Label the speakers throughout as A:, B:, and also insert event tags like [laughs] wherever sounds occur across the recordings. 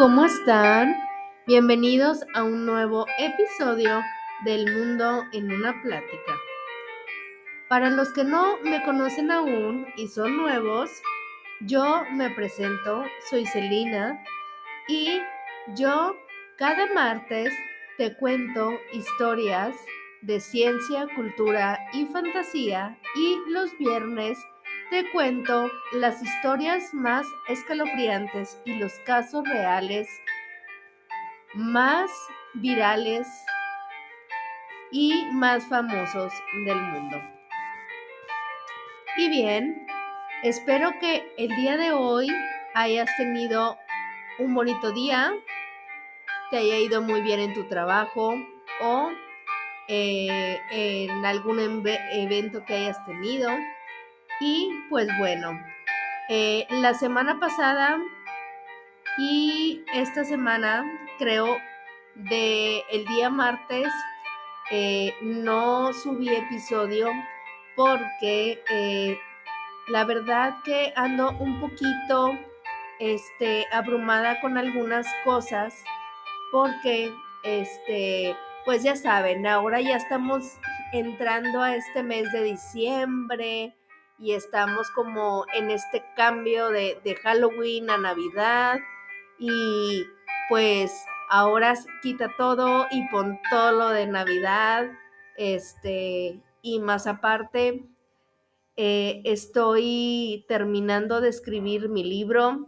A: ¿cómo están? Bienvenidos a un nuevo episodio del Mundo en una Plática. Para los que no me conocen aún y son nuevos, yo me presento, soy Celina y yo cada martes te cuento historias de ciencia, cultura y fantasía y los viernes te cuento las historias más escalofriantes y los casos reales más virales y más famosos del mundo. Y bien, espero que el día de hoy hayas tenido un bonito día, te haya ido muy bien en tu trabajo o eh, en algún evento que hayas tenido y pues bueno, eh, la semana pasada y esta semana, creo, de el día martes, eh, no subí episodio porque eh, la verdad que ando un poquito este, abrumada con algunas cosas porque, este, pues ya saben, ahora ya estamos entrando a este mes de diciembre y estamos como en este cambio de, Halloween a Navidad y pues ahora quita todo y pon todo lo de Navidad, este, y más aparte, eh, estoy terminando de escribir mi libro.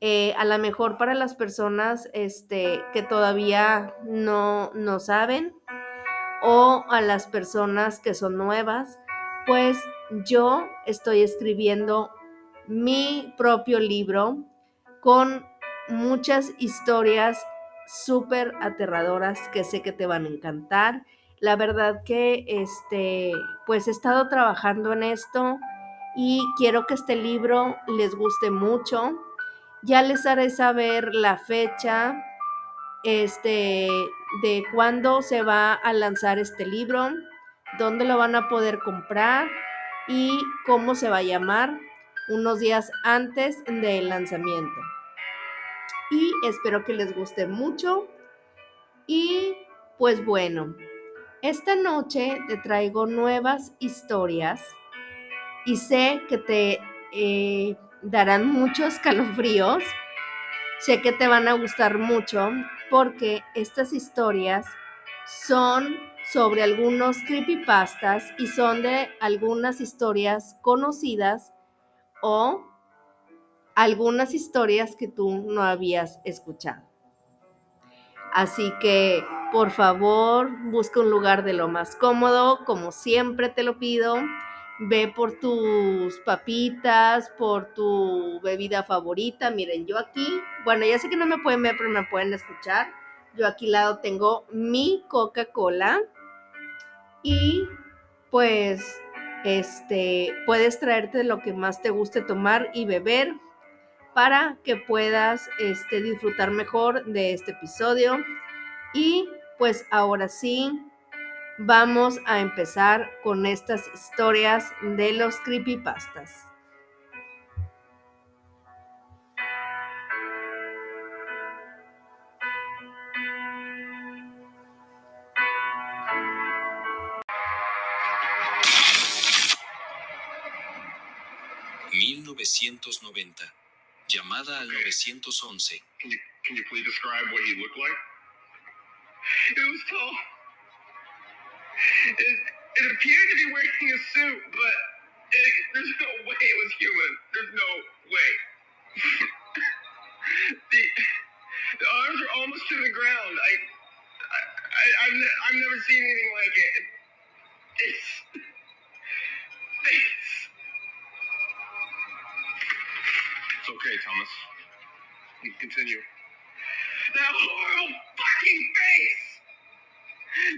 A: Eh, a lo mejor para las personas este, que todavía no, no saben o a las personas que son nuevas, pues yo estoy escribiendo mi propio libro con muchas historias súper aterradoras que sé que te van a encantar. La verdad que este, pues he estado trabajando en esto y quiero que este libro les guste mucho. Ya les haré saber la fecha este, de cuándo se va a lanzar este libro, dónde lo van a poder comprar y cómo se va a llamar unos días antes del lanzamiento. Y espero que les guste mucho. Y pues bueno, esta noche te traigo nuevas historias y sé que te eh, darán muchos calofríos. Sé que te van a gustar mucho porque estas historias son sobre algunos creepypastas y son de algunas historias conocidas o algunas historias que tú no habías escuchado. Así que, por favor, busca un lugar de lo más cómodo, como siempre te lo pido. Ve por tus papitas, por tu bebida favorita. Miren, yo aquí, bueno, ya sé que no me pueden ver, pero me pueden escuchar. Yo aquí lado tengo mi Coca-Cola y pues este puedes traerte lo que más te guste tomar y beber para que puedas este, disfrutar mejor de este episodio. Y pues ahora sí, vamos a empezar con estas historias de los creepypastas.
B: 1990. Llamada al 911. Can you, can you please describe what he looked like?
C: It was tall. It, it appeared to be wearing a suit, but it, there's no way it was human. There's no way. [laughs] the, the arms were almost to the ground. I, I, I I've, I've never seen anything like it. It's, it's
B: You continue.
C: That horrible fucking face!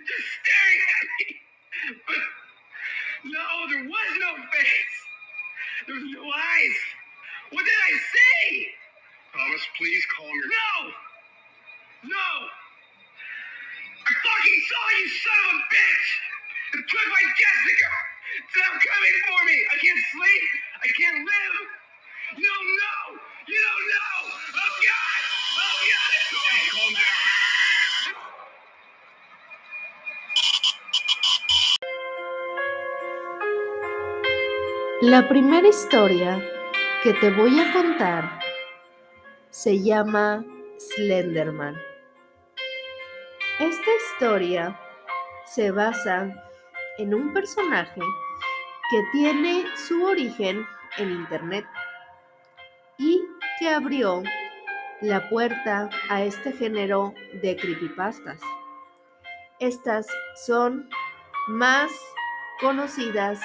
C: Just staring at me! But no, there was no face! There was no eyes! What did I see?
B: Thomas, please calm your...
C: No! No! I fucking saw you, son of a bitch! It took my Jessica! Stop coming for me! I can't sleep! I can't live! Don't know! You don't know. Oh God. Oh God.
A: La primera historia que te voy a contar se llama Slenderman. Esta historia se basa en un personaje que tiene su origen en Internet abrió la puerta a este género de creepypastas. Estas son más conocidas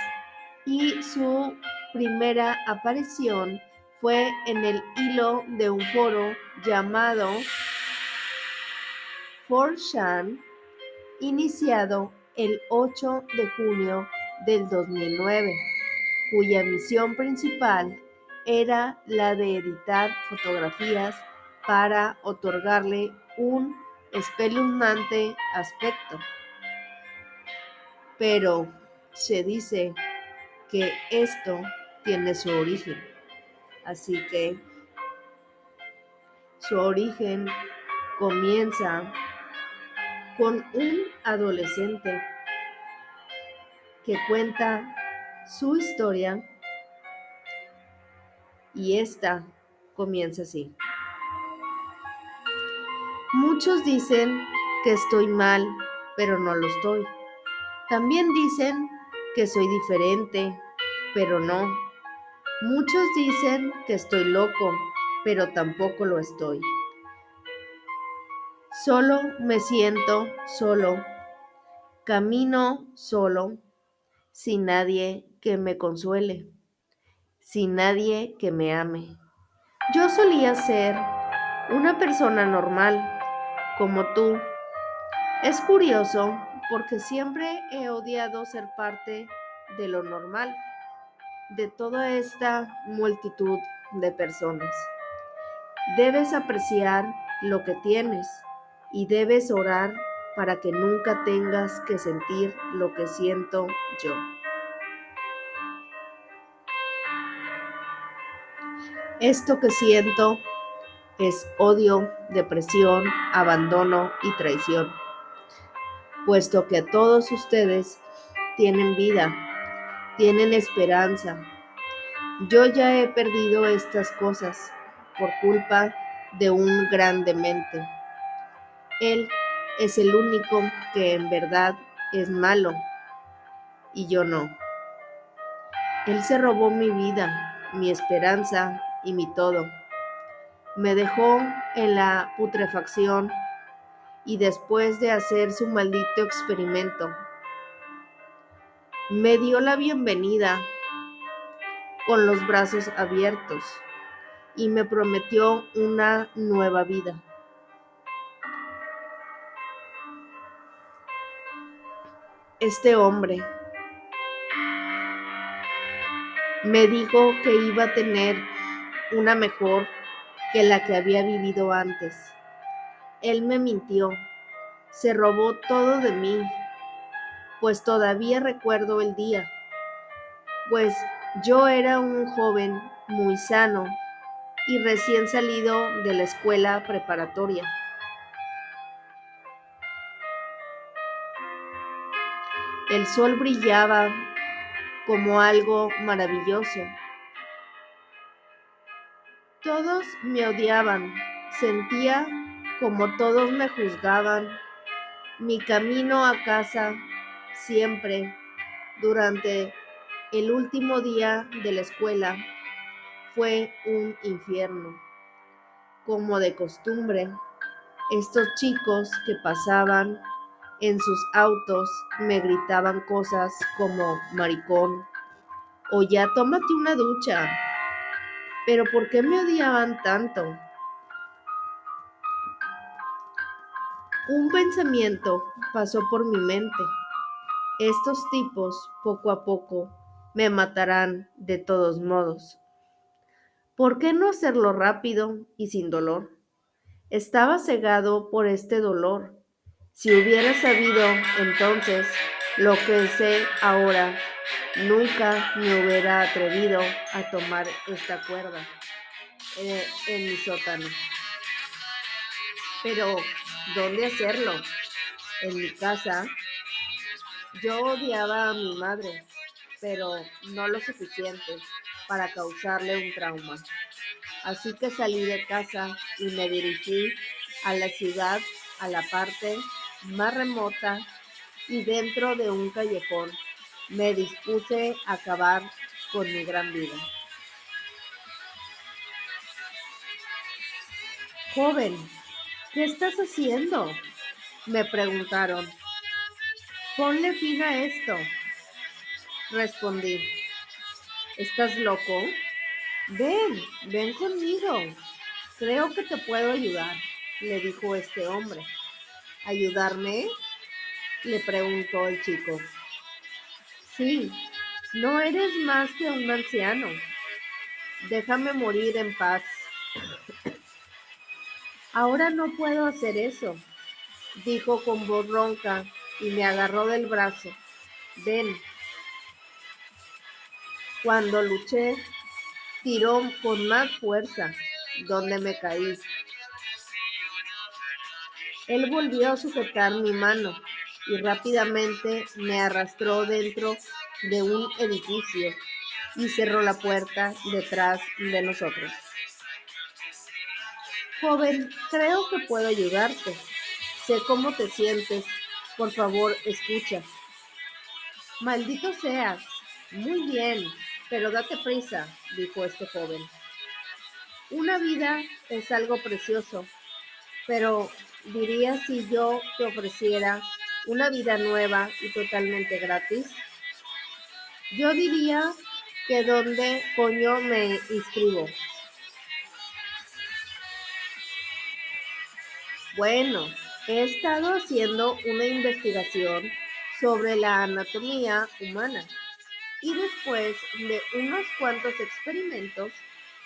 A: y su primera aparición fue en el hilo de un foro llamado 4chan, iniciado el 8 de junio del 2009, cuya misión principal era la de editar fotografías para otorgarle un espeluznante aspecto. Pero se dice que esto tiene su origen. Así que su origen comienza con un adolescente que cuenta su historia y esta comienza así. Muchos dicen que estoy mal, pero no lo estoy. También dicen que soy diferente, pero no. Muchos dicen que estoy loco, pero tampoco lo estoy. Solo me siento solo. Camino solo, sin nadie que me consuele, sin nadie que me ame. Yo solía ser una persona normal, como tú. Es curioso porque siempre he odiado ser parte de lo normal, de toda esta multitud de personas. Debes apreciar lo que tienes y debes orar para que nunca tengas que sentir lo que siento yo. Esto que siento es odio, depresión, abandono y traición, puesto que todos ustedes tienen vida, tienen esperanza. Yo ya he perdido estas cosas por culpa de un gran demente. Él es el único que en verdad es malo y yo no. Él se robó mi vida, mi esperanza y mi todo. Me dejó en la putrefacción y después de hacer su maldito experimento, me dio la bienvenida con los brazos abiertos y me prometió una nueva vida. este hombre. Me dijo que iba a tener una mejor que la que había vivido antes. Él me mintió, se robó todo de mí, pues todavía recuerdo el día, pues yo era un joven muy sano y recién salido de la escuela preparatoria. El sol brillaba como algo maravilloso. Todos me odiaban, sentía como todos me juzgaban. Mi camino a casa siempre, durante el último día de la escuela, fue un infierno. Como de costumbre, estos chicos que pasaban en sus autos me gritaban cosas como maricón o ya tómate una ducha. Pero ¿por qué me odiaban tanto? Un pensamiento pasó por mi mente. Estos tipos poco a poco me matarán de todos modos. ¿Por qué no hacerlo rápido y sin dolor? Estaba cegado por este dolor si hubiera sabido entonces lo que sé ahora, nunca me hubiera atrevido a tomar esta cuerda eh, en mi sótano. Pero, ¿dónde hacerlo? En mi casa. Yo odiaba a mi madre. pero no lo suficiente para causarle un trauma. Así que salí de casa y me dirigí a la ciudad, a la parte más remota y dentro de un callejón me dispuse a acabar con mi gran vida. Joven, ¿qué estás haciendo? Me preguntaron. Ponle fin a esto. Respondí. ¿Estás loco? Ven, ven conmigo. Creo que te puedo ayudar, le dijo este hombre. ¿Ayudarme? le preguntó el chico. Sí, no eres más que un anciano. Déjame morir en paz. Ahora no puedo hacer eso, dijo con voz ronca y me agarró del brazo. Ven. Cuando luché, tiró con más fuerza, donde me caí. Él volvió a sujetar mi mano y rápidamente me arrastró dentro de un edificio y cerró la puerta detrás de nosotros. Joven, creo que puedo ayudarte. Sé cómo te sientes. Por favor, escucha. Maldito seas. Muy bien, pero date prisa, dijo este joven. Una vida es algo precioso, pero diría si yo te ofreciera una vida nueva y totalmente gratis? Yo diría que dónde coño me inscribo. Bueno, he estado haciendo una investigación sobre la anatomía humana y después de unos cuantos experimentos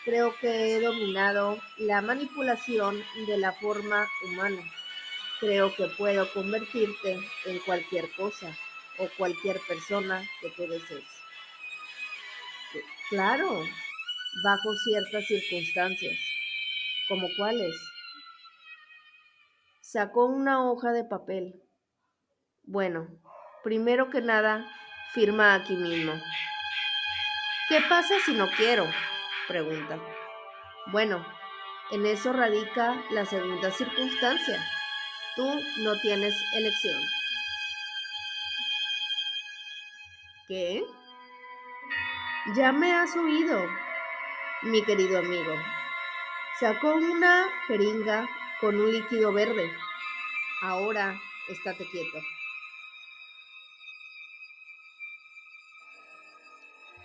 A: creo que he dominado la manipulación de la forma humana. Creo que puedo convertirte en cualquier cosa o cualquier persona que tú desees. Claro, bajo ciertas circunstancias. ¿Como cuáles? Sacó una hoja de papel. Bueno, primero que nada, firma aquí mismo. ¿Qué pasa si no quiero? Pregunta. Bueno, en eso radica la segunda circunstancia. Tú no tienes elección. ¿Qué? Ya me has oído, mi querido amigo. Sacó una jeringa con un líquido verde. Ahora estate quieto.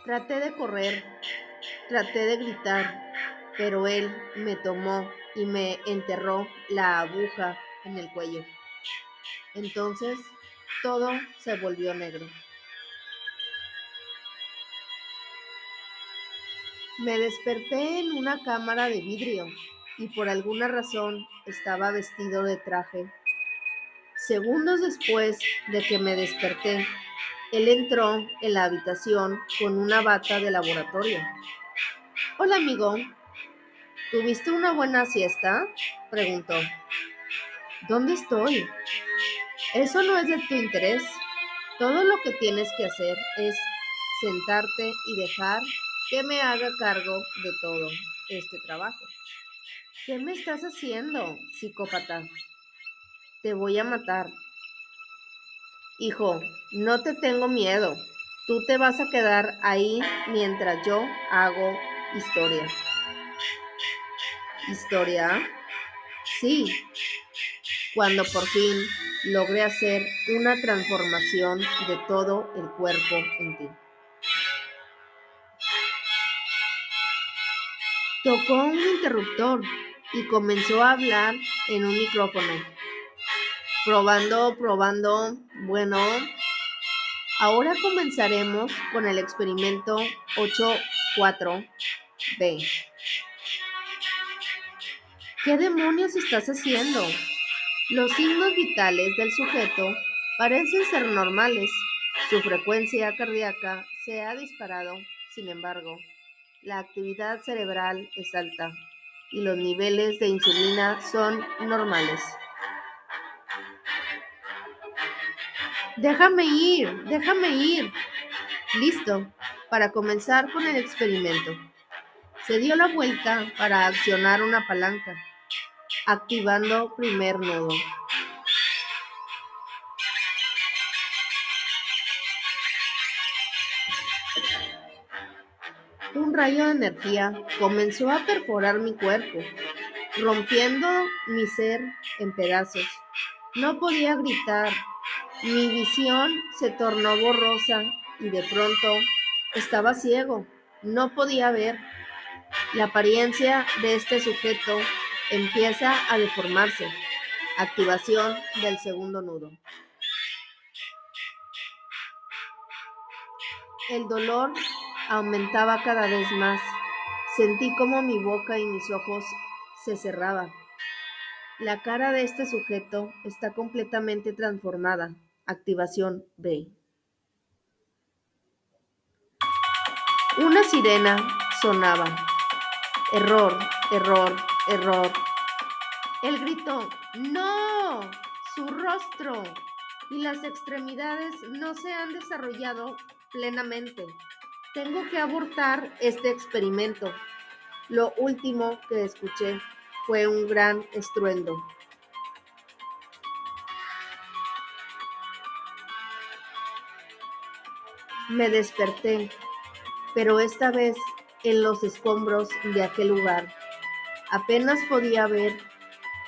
A: Traté de correr, traté de gritar, pero él me tomó y me enterró la aguja en el cuello. Entonces todo se volvió negro. Me desperté en una cámara de vidrio y por alguna razón estaba vestido de traje. Segundos después de que me desperté, él entró en la habitación con una bata de laboratorio. Hola amigo, ¿tuviste una buena siesta? preguntó. ¿Dónde estoy? Eso no es de tu interés. Todo lo que tienes que hacer es sentarte y dejar que me haga cargo de todo este trabajo. ¿Qué me estás haciendo, psicópata? Te voy a matar. Hijo, no te tengo miedo. Tú te vas a quedar ahí mientras yo hago historia. ¿Historia? Sí, cuando por fin logré hacer una transformación de todo el cuerpo en ti. Tocó un interruptor y comenzó a hablar en un micrófono. Probando, probando. Bueno, ahora comenzaremos con el experimento 8.4b. ¿Qué demonios estás haciendo? Los signos vitales del sujeto parecen ser normales. Su frecuencia cardíaca se ha disparado, sin embargo, la actividad cerebral es alta y los niveles de insulina son normales. Déjame ir, déjame ir. Listo para comenzar con el experimento. Se dio la vuelta para accionar una palanca, activando primer nudo. Un rayo de energía comenzó a perforar mi cuerpo, rompiendo mi ser en pedazos. No podía gritar, mi visión se tornó borrosa y de pronto estaba ciego, no podía ver. La apariencia de este sujeto empieza a deformarse. Activación del segundo nudo. El dolor aumentaba cada vez más. Sentí como mi boca y mis ojos se cerraban. La cara de este sujeto está completamente transformada. Activación B. Una sirena sonaba. Error, error, error. El grito, ¡no! Su rostro y las extremidades no se han desarrollado plenamente. Tengo que abortar este experimento. Lo último que escuché fue un gran estruendo. Me desperté pero esta vez en los escombros de aquel lugar. Apenas podía ver,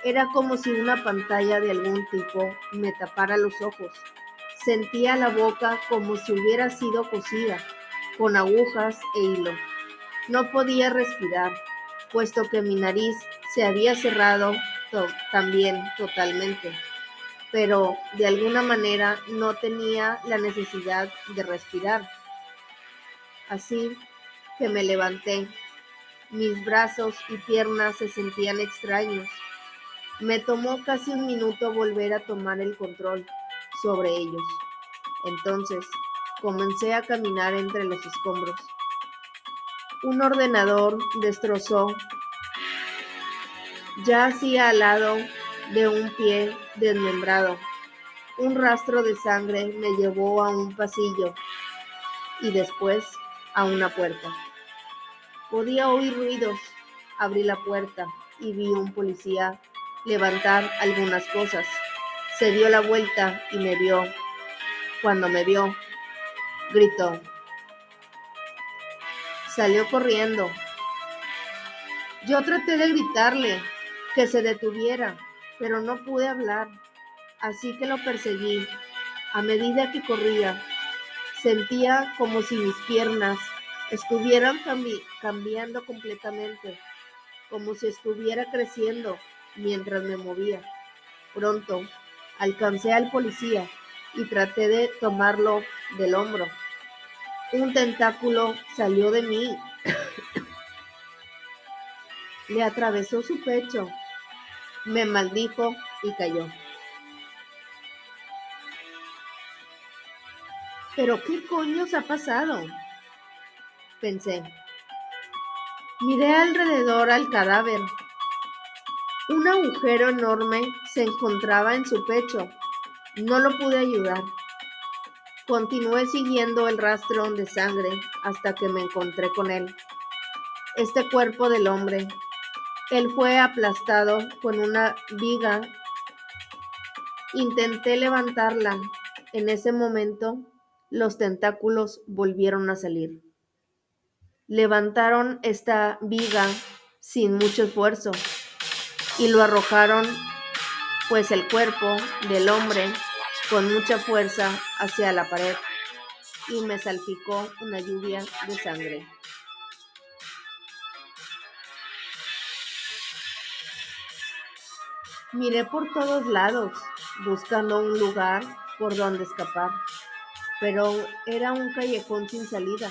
A: era como si una pantalla de algún tipo me tapara los ojos. Sentía la boca como si hubiera sido cosida, con agujas e hilo. No podía respirar, puesto que mi nariz se había cerrado también totalmente, pero de alguna manera no tenía la necesidad de respirar Así que me levanté. Mis brazos y piernas se sentían extraños. Me tomó casi un minuto volver a tomar el control sobre ellos. Entonces comencé a caminar entre los escombros. Un ordenador destrozó. Ya hacía al lado de un pie desmembrado. Un rastro de sangre me llevó a un pasillo y después a una puerta. Podía oír ruidos. Abrí la puerta y vi a un policía levantar algunas cosas. Se dio la vuelta y me vio. Cuando me vio, gritó. Salió corriendo. Yo traté de gritarle que se detuviera, pero no pude hablar. Así que lo perseguí. A medida que corría, Sentía como si mis piernas estuvieran cambiando completamente, como si estuviera creciendo mientras me movía. Pronto alcancé al policía y traté de tomarlo del hombro. Un tentáculo salió de mí. [coughs] Le atravesó su pecho, me maldijo y cayó. ¿Pero qué coños ha pasado? Pensé. Miré alrededor al cadáver. Un agujero enorme se encontraba en su pecho. No lo pude ayudar. Continué siguiendo el rastro de sangre hasta que me encontré con él. Este cuerpo del hombre. Él fue aplastado con una viga. Intenté levantarla. En ese momento los tentáculos volvieron a salir. Levantaron esta viga sin mucho esfuerzo y lo arrojaron, pues el cuerpo del hombre con mucha fuerza hacia la pared y me salpicó una lluvia de sangre. Miré por todos lados, buscando un lugar por donde escapar pero era un callejón sin salida.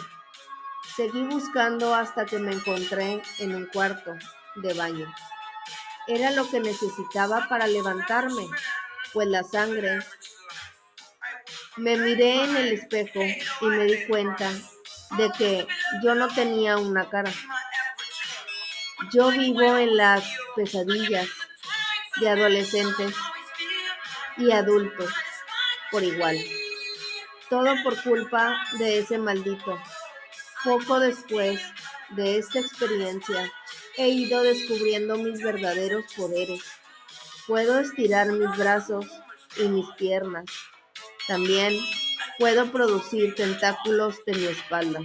A: Seguí buscando hasta que me encontré en un cuarto de baño. Era lo que necesitaba para levantarme, pues la sangre... Me miré en el espejo y me di cuenta de que yo no tenía una cara. Yo vivo en las pesadillas de adolescentes y adultos por igual. Todo por culpa de ese maldito. Poco después de esta experiencia, he ido descubriendo mis verdaderos poderes. Puedo estirar mis brazos y mis piernas. También puedo producir tentáculos de mi espalda.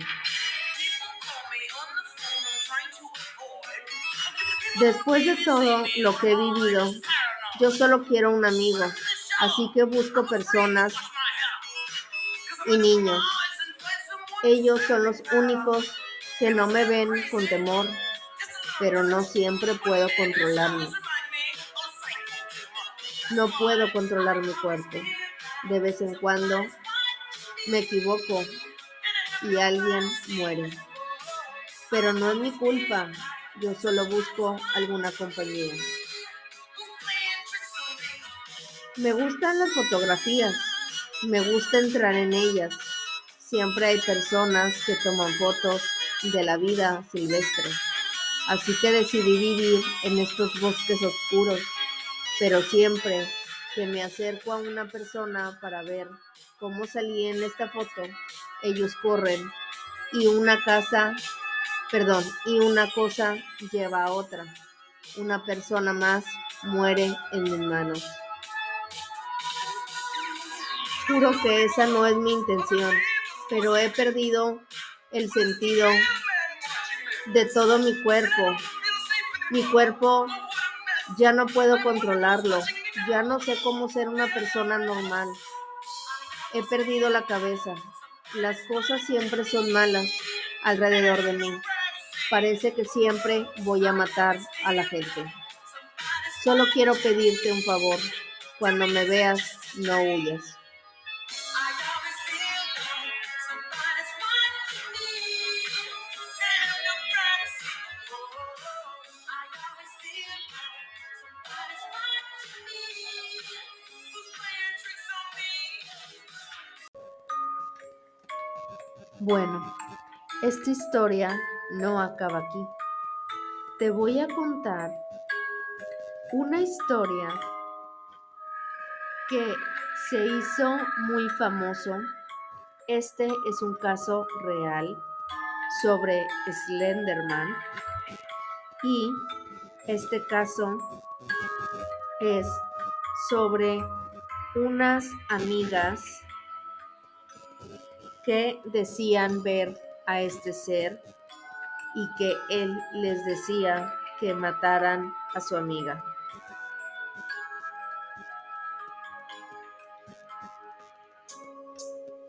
A: Después de todo lo que he vivido, yo solo quiero un amigo, así que busco personas y niños. Ellos son los únicos que no me ven con temor, pero no siempre puedo controlarme. No puedo controlar mi cuerpo. De vez en cuando me equivoco y alguien muere. Pero no es mi culpa. Yo solo busco alguna compañía. Me gustan las fotografías. Me gusta entrar en ellas. Siempre hay personas que toman fotos de la vida silvestre. Así que decidí vivir en estos bosques oscuros, pero siempre que me acerco a una persona para ver cómo salí en esta foto, ellos corren y una casa, perdón, y una cosa lleva a otra. Una persona más muere en mis manos. Juro que esa no es mi intención, pero he perdido el sentido de todo mi cuerpo. Mi cuerpo ya no puedo controlarlo. Ya no sé cómo ser una persona normal. He perdido la cabeza. Las cosas siempre son malas alrededor de mí. Parece que siempre voy a matar a la gente. Solo quiero pedirte un favor. Cuando me veas, no huyas. Esta historia no acaba aquí. Te voy a contar una historia que se hizo muy famoso. Este es un caso real sobre Slenderman y este caso es sobre unas amigas que decían ver a este ser y que él les decía que mataran a su amiga.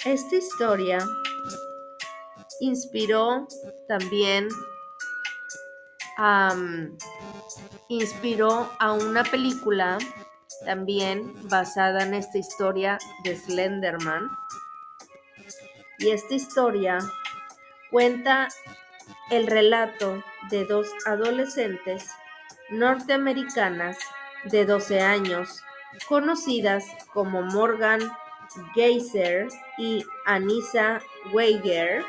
A: Esta historia inspiró también inspiró a una película también basada en esta historia de Slenderman y esta historia cuenta el relato de dos adolescentes norteamericanas de 12 años, conocidas como Morgan Geyser y Anissa Weiger,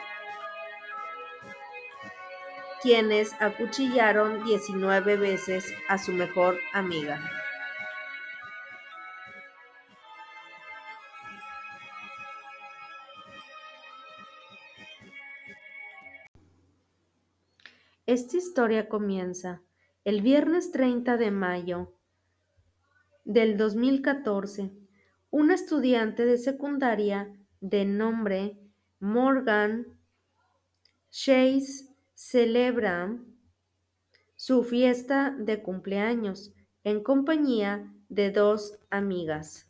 A: quienes acuchillaron 19 veces a su mejor amiga. Esta historia comienza el viernes 30 de mayo del 2014. Una estudiante de secundaria de nombre Morgan Chase celebra su fiesta de cumpleaños en compañía de dos amigas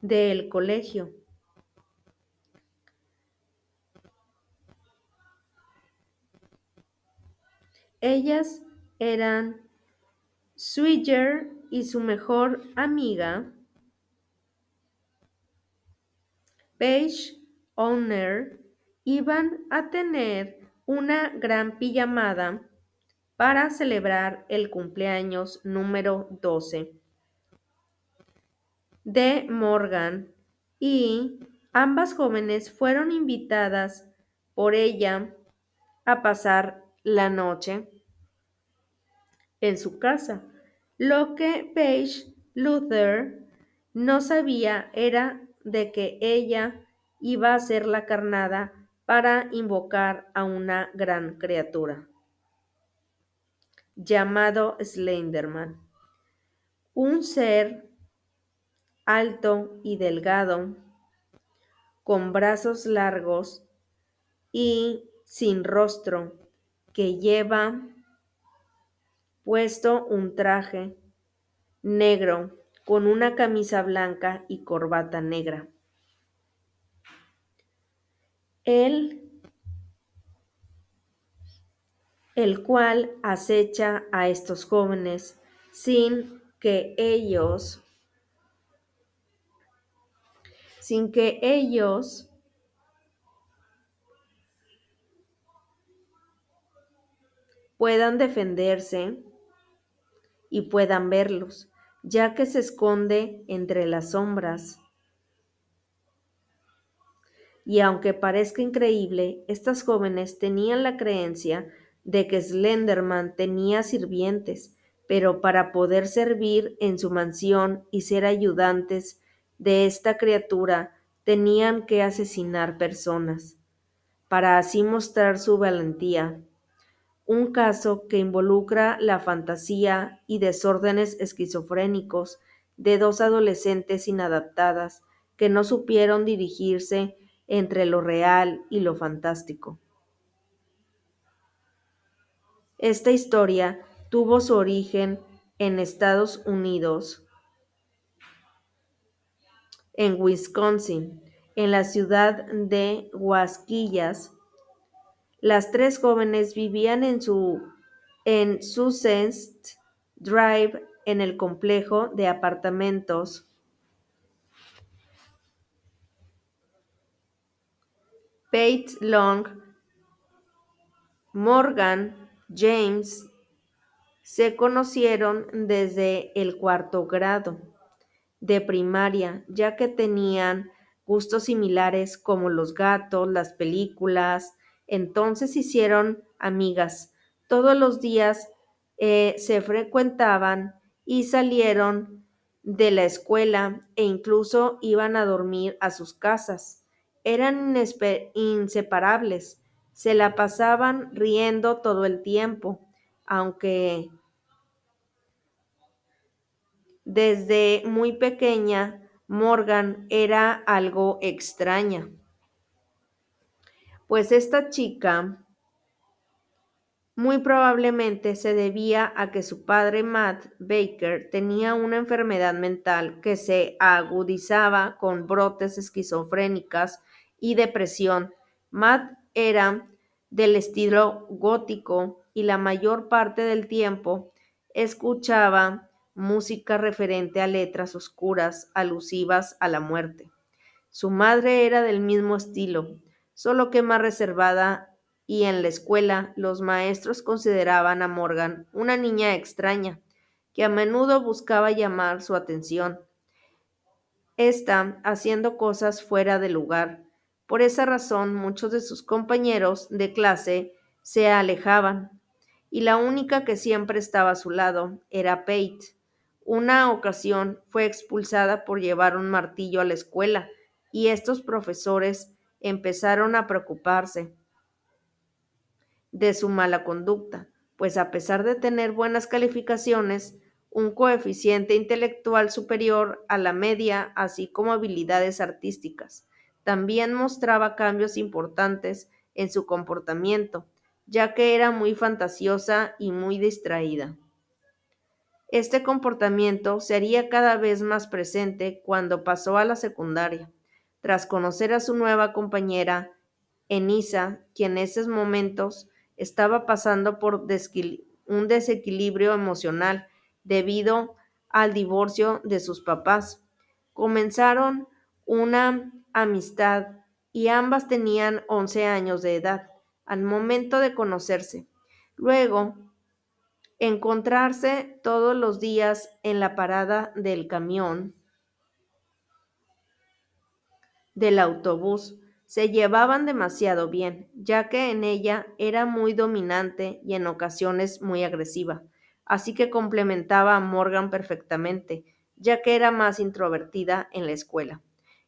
A: del colegio. Ellas eran Swigger y su mejor amiga, Paige Owner, iban a tener una gran pijamada para celebrar el cumpleaños número 12 de Morgan y ambas jóvenes fueron invitadas por ella a pasar la noche en su casa. Lo que Paige Luther no sabía era de que ella iba a ser la carnada para invocar a una gran criatura llamado Slenderman, un ser alto y delgado, con brazos largos y sin rostro, que lleva puesto un traje negro con una camisa blanca y corbata negra. Él, el cual acecha a estos jóvenes sin que ellos sin que ellos puedan defenderse y puedan verlos, ya que se esconde entre las sombras. Y aunque parezca increíble, estas jóvenes tenían la creencia de que Slenderman tenía sirvientes, pero para poder servir en su mansión y ser ayudantes de esta criatura tenían que asesinar personas, para así mostrar su valentía. Un caso que involucra la fantasía y desórdenes esquizofrénicos de dos adolescentes inadaptadas que no supieron dirigirse entre lo real y lo fantástico. Esta historia tuvo su origen en Estados Unidos, en Wisconsin, en la ciudad de Huasquillas. Las tres jóvenes vivían en su en Sussex Drive en el complejo de apartamentos. Pate Long, Morgan, James se conocieron desde el cuarto grado de primaria, ya que tenían gustos similares como los gatos, las películas, entonces hicieron amigas. Todos los días eh, se frecuentaban y salieron de la escuela e incluso iban a dormir a sus casas eran inseparables, se la pasaban riendo todo el tiempo, aunque desde muy pequeña Morgan era algo extraña. Pues esta chica muy probablemente se debía a que su padre Matt Baker tenía una enfermedad mental que se agudizaba con brotes esquizofrénicas y depresión. Matt era del estilo gótico y la mayor parte del tiempo escuchaba música referente a letras oscuras alusivas a la muerte. Su madre era del mismo estilo, solo que más reservada y en la escuela los maestros consideraban a Morgan una niña extraña, que a menudo buscaba llamar su atención. Está haciendo cosas fuera de lugar, por esa razón muchos de sus compañeros de clase se alejaban, y la única que siempre estaba a su lado era Pate. Una ocasión fue expulsada por llevar un martillo a la escuela, y estos profesores empezaron a preocuparse de su mala conducta, pues a pesar de tener buenas calificaciones, un coeficiente intelectual superior a la media, así como habilidades artísticas, también mostraba cambios importantes en su comportamiento, ya que era muy fantasiosa y muy distraída. Este comportamiento sería cada vez más presente cuando pasó a la secundaria, tras conocer a su nueva compañera, Enisa, quien en esos momentos estaba pasando por un desequilibrio emocional debido al divorcio de sus papás. Comenzaron una amistad y ambas tenían 11 años de edad al momento de conocerse. Luego, encontrarse todos los días en la parada del camión, del autobús, se llevaban demasiado bien, ya que en ella era muy dominante y en ocasiones muy agresiva, así que complementaba a Morgan perfectamente, ya que era más introvertida en la escuela.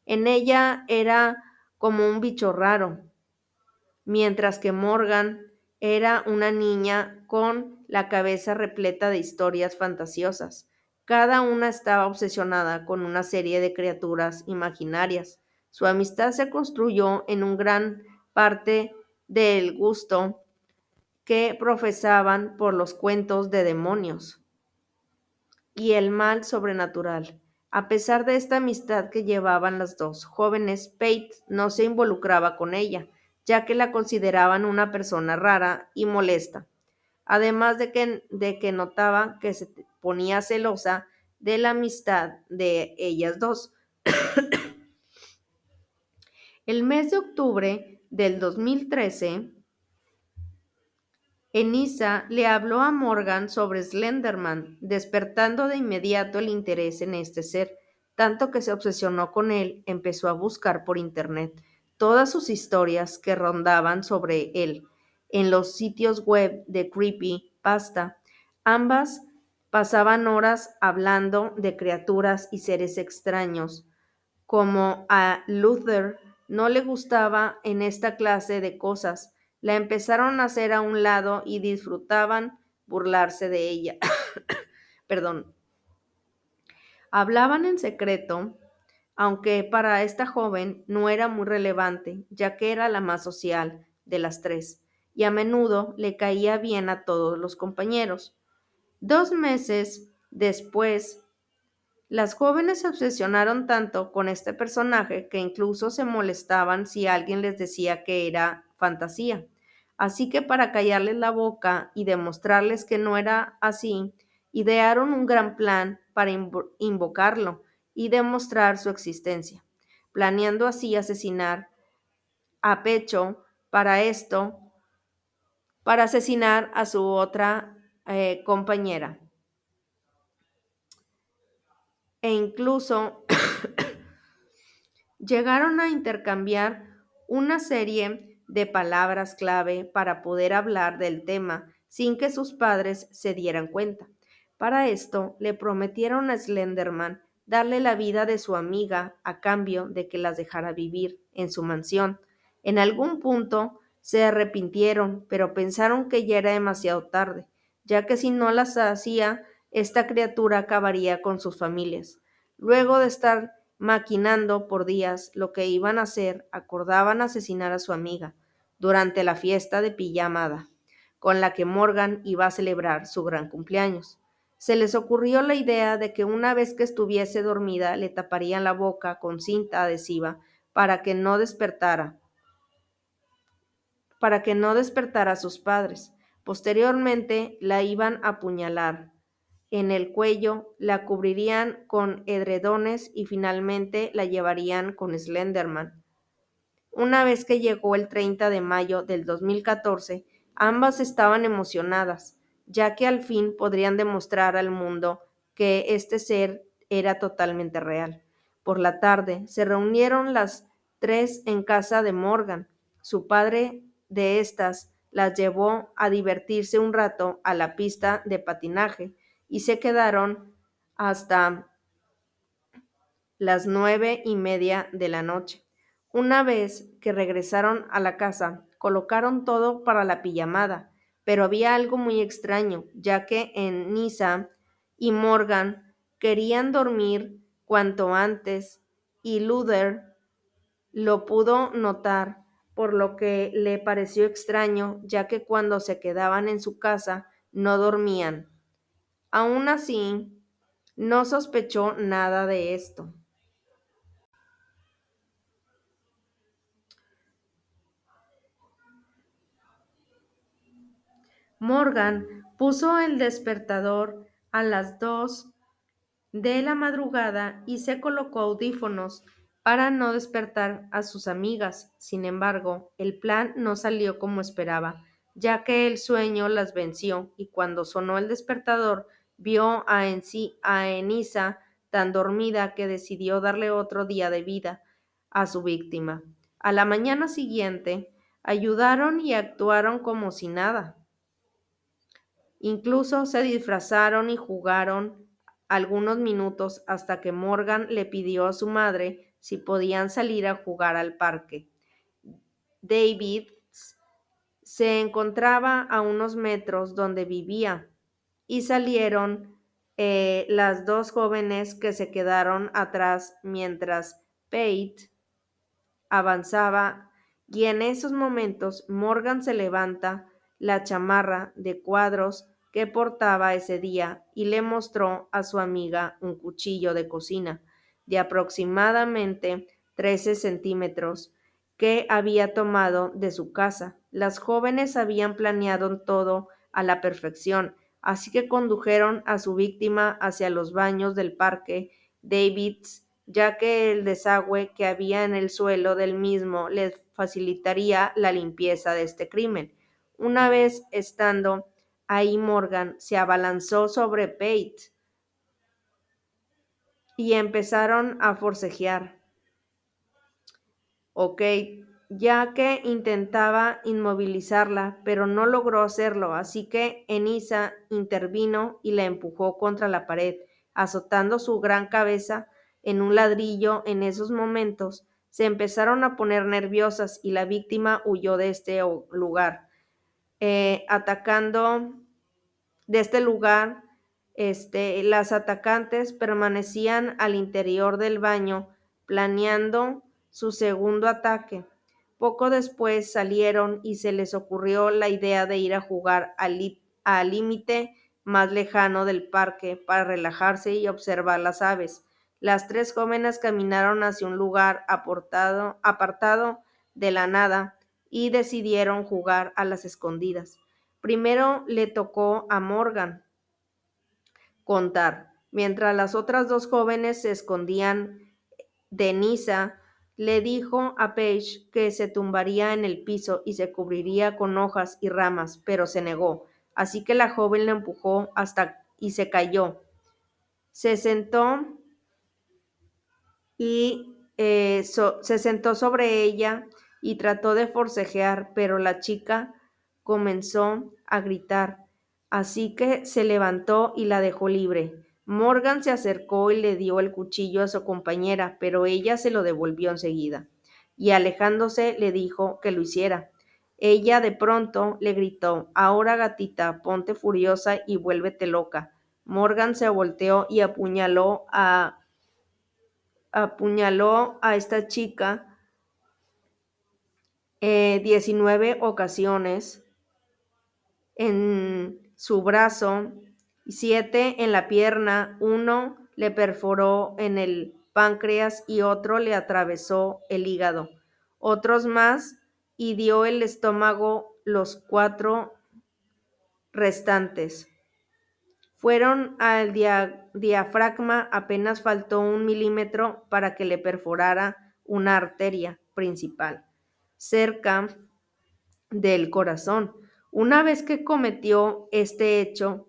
A: En ella era como un bicho raro, mientras que Morgan era una niña con la cabeza repleta de historias fantasiosas. Cada una estaba obsesionada con una serie de criaturas imaginarias. Su amistad se construyó en un gran parte del gusto que profesaban por los cuentos de demonios y el mal sobrenatural. A pesar de esta amistad que llevaban las dos jóvenes, Pate no se involucraba con ella, ya que la consideraban una persona rara y molesta, además de que, de que notaba que se ponía celosa de la amistad de ellas dos. El mes de octubre del 2013, Enisa le habló a Morgan sobre Slenderman, despertando de inmediato el interés en este ser, tanto que se obsesionó con él, empezó a buscar por internet todas sus historias que rondaban sobre él en los sitios web de Creepy Pasta. Ambas pasaban horas hablando de criaturas y seres extraños, como a Luther no le gustaba en esta clase de cosas, la empezaron a hacer a un lado y disfrutaban burlarse de ella. [coughs] Perdón. Hablaban en secreto, aunque para esta joven no era muy relevante, ya que era la más social de las tres, y a menudo le caía bien a todos los compañeros. Dos meses después, las jóvenes se obsesionaron tanto con este personaje que incluso se molestaban si alguien les decía que era fantasía. Así que para callarles la boca y demostrarles que no era así, idearon un gran plan para invocarlo y demostrar su existencia, planeando así asesinar a pecho para esto, para asesinar a su otra eh, compañera. E incluso [coughs] llegaron a intercambiar una serie de palabras clave para poder hablar del tema sin que sus padres se dieran cuenta. Para esto le prometieron a Slenderman darle la vida de su amiga a cambio de que las dejara vivir en su mansión. En algún punto se arrepintieron, pero pensaron que ya era demasiado tarde, ya que si no las hacía, esta criatura acabaría con sus familias. Luego de estar maquinando por días lo que iban a hacer, acordaban asesinar a su amiga durante la fiesta de pijamada, con la que Morgan iba a celebrar su gran cumpleaños. Se les ocurrió la idea de que una vez que estuviese dormida le taparían la boca con cinta adhesiva para que no despertara, para que no despertara a sus padres. Posteriormente la iban a apuñalar en el cuello, la cubrirían con edredones y finalmente la llevarían con Slenderman. Una vez que llegó el 30 de mayo del 2014, ambas estaban emocionadas, ya que al fin podrían demostrar al mundo que este ser era totalmente real. Por la tarde se reunieron las tres en casa de Morgan. Su padre de estas las llevó a divertirse un rato a la pista de patinaje y se quedaron hasta las nueve y media de la noche. Una vez que regresaron a la casa, colocaron todo para la pijamada, pero había algo muy extraño, ya que en Nisa y Morgan querían dormir cuanto antes y Luther lo pudo notar, por lo que le pareció extraño, ya que cuando se quedaban en su casa no dormían. Aun así, no sospechó nada de esto. Morgan puso el despertador a las dos de la madrugada y se colocó audífonos para no despertar a sus amigas. Sin embargo, el plan no salió como esperaba, ya que el sueño las venció y cuando sonó el despertador vio a, Enisa tan dormida que decidió darle otro día de vida a su víctima. A la mañana siguiente, ayudaron y actuaron como si nada. Incluso se disfrazaron y jugaron algunos minutos hasta que Morgan le pidió a su madre si podían salir a jugar al parque. David se encontraba a unos metros donde vivía y salieron eh, las dos jóvenes que se quedaron atrás mientras Pate avanzaba y en esos momentos Morgan se levanta la chamarra de cuadros que portaba ese día y le mostró a su amiga un cuchillo de cocina de aproximadamente 13 centímetros que había tomado de su casa. Las jóvenes habían planeado todo a la perfección, así que condujeron a su víctima hacia los baños del parque Davids, ya que el desagüe que había en el suelo del mismo les facilitaría la limpieza de este crimen. Una vez estando ahí Morgan se abalanzó sobre Pate y empezaron a forcejear. Ok, ya que intentaba inmovilizarla, pero no logró hacerlo, así que Enisa intervino y la empujó contra la pared, azotando su gran cabeza en un ladrillo. En esos momentos se empezaron a poner nerviosas y la víctima huyó de este lugar, eh, atacando de este lugar. Este, las atacantes permanecían al interior del baño, planeando su segundo ataque. Poco después salieron y se les ocurrió la idea de ir a jugar al límite más lejano del parque para relajarse y observar las aves. Las tres jóvenes caminaron hacia un lugar apartado, de la nada y decidieron jugar a las escondidas. Primero le tocó a Morgan contar, mientras las otras dos jóvenes se escondían. Denisa le dijo a Paige que se tumbaría en el piso y se cubriría con hojas y ramas, pero se negó. Así que la joven le empujó hasta y se cayó. Se sentó y eh, se sentó sobre ella y trató de forcejear, pero la chica comenzó a gritar. Así que se levantó y la dejó libre. Morgan se acercó y le dio el cuchillo a su compañera, pero ella se lo devolvió enseguida, y alejándose le dijo que lo hiciera. Ella de pronto le gritó Ahora gatita, ponte furiosa y vuélvete loca. Morgan se volteó y apuñaló a apuñaló a esta chica eh, 19 ocasiones en su brazo siete en la pierna, uno le perforó en el páncreas y otro le atravesó el hígado. Otros más y dio el estómago los cuatro restantes. Fueron al diafragma, apenas faltó un milímetro para que le perforara una arteria principal cerca del corazón. Una vez que cometió este hecho,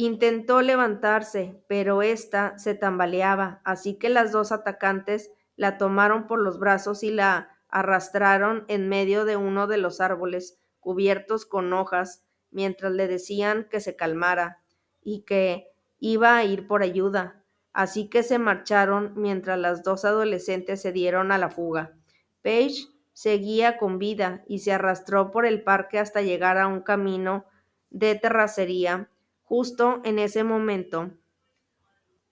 A: Intentó levantarse, pero ésta se tambaleaba, así que las dos atacantes la tomaron por los brazos y la arrastraron en medio de uno de los árboles cubiertos con hojas, mientras le decían que se calmara y que iba a ir por ayuda. Así que se marcharon mientras las dos adolescentes se dieron a la fuga. Paige seguía con vida y se arrastró por el parque hasta llegar a un camino de terracería Justo en ese momento,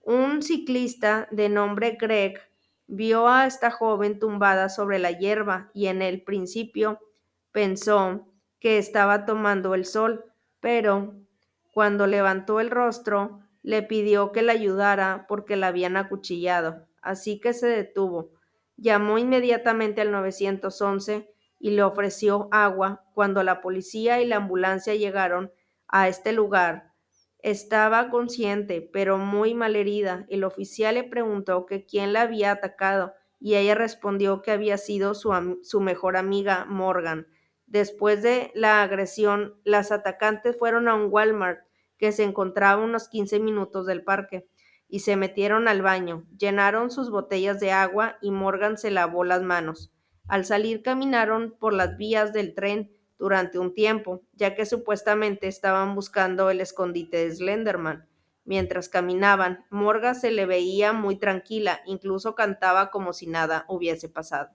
A: un ciclista de nombre Greg vio a esta joven tumbada sobre la hierba y en el principio pensó que estaba tomando el sol, pero cuando levantó el rostro le pidió que la ayudara porque la habían acuchillado, así que se detuvo. Llamó inmediatamente al 911 y le ofreció agua. Cuando la policía y la ambulancia llegaron a este lugar, estaba consciente, pero muy malherida. El oficial le preguntó que quién la había atacado y ella respondió que había sido su, su mejor amiga Morgan. Después de la agresión, las atacantes fueron a un Walmart que se encontraba a unos 15 minutos del parque y se metieron al baño, llenaron sus botellas de agua y Morgan se lavó las manos. Al salir caminaron por las vías del tren durante un tiempo, ya que supuestamente estaban buscando el escondite de Slenderman. mientras caminaban. Morgan se le veía muy tranquila, incluso cantaba como si nada hubiese pasado.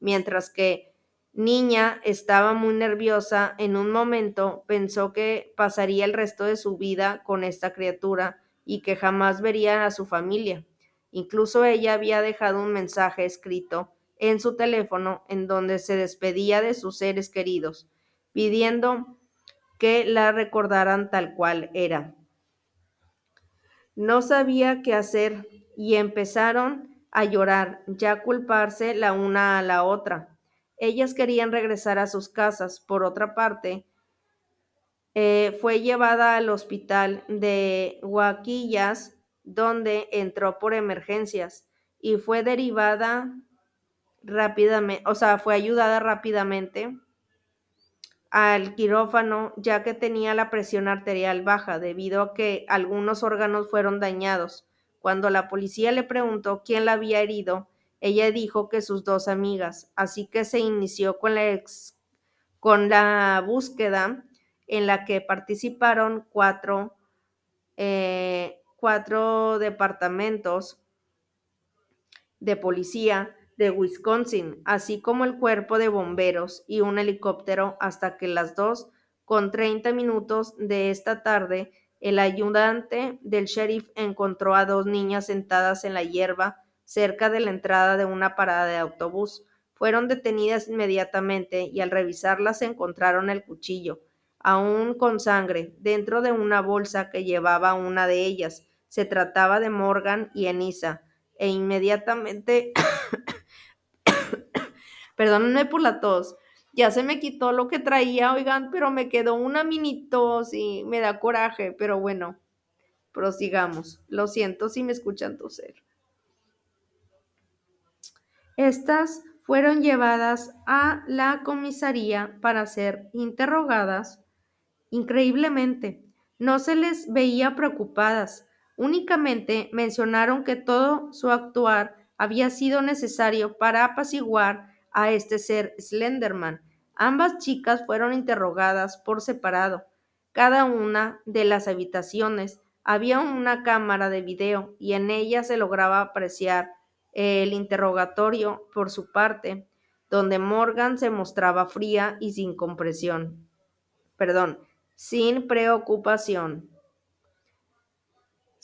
A: Mientras que Niña estaba muy nerviosa. En un momento pensó que pasaría el resto de su vida con esta criatura y que jamás vería a su familia. Incluso ella había dejado un mensaje escrito en su teléfono en donde se despedía de sus seres queridos, pidiendo que la recordaran tal cual era. No sabía qué hacer y empezaron a llorar, ya culparse la una a la otra. Ellas querían regresar a sus casas. Por otra parte, eh, fue llevada al hospital de Huaquillas, donde entró por emergencias y fue derivada rápidamente, o sea, fue ayudada rápidamente al quirófano ya que tenía la presión arterial baja debido a que algunos órganos fueron dañados. Cuando la policía le preguntó quién la había herido, ella dijo que sus dos amigas, así que se inició con la, con la búsqueda en la que participaron cuatro, eh, cuatro departamentos de policía de Wisconsin, así como el cuerpo de bomberos y un helicóptero hasta que las dos con 30 minutos de esta tarde el ayudante del sheriff encontró a dos niñas sentadas en la hierba cerca de la entrada de una parada de autobús. Fueron detenidas inmediatamente y al revisarlas encontraron el cuchillo, aún con sangre, dentro de una bolsa que llevaba una de ellas. Se trataba de Morgan y Enisa, e inmediatamente [coughs] Perdónenme por la tos. Ya se me quitó lo que traía, oigan, pero me quedó una mini tos y me da coraje, pero bueno, prosigamos. Lo siento si me escuchan toser. Estas fueron llevadas a la comisaría para ser interrogadas. Increíblemente, no se les veía preocupadas, únicamente mencionaron que todo su actuar había sido necesario para apaciguar a este ser Slenderman. Ambas chicas fueron interrogadas por separado. Cada una de las habitaciones había una cámara de video y en ella se lograba apreciar el interrogatorio por su parte, donde Morgan se mostraba fría y sin compresión. Perdón, sin preocupación.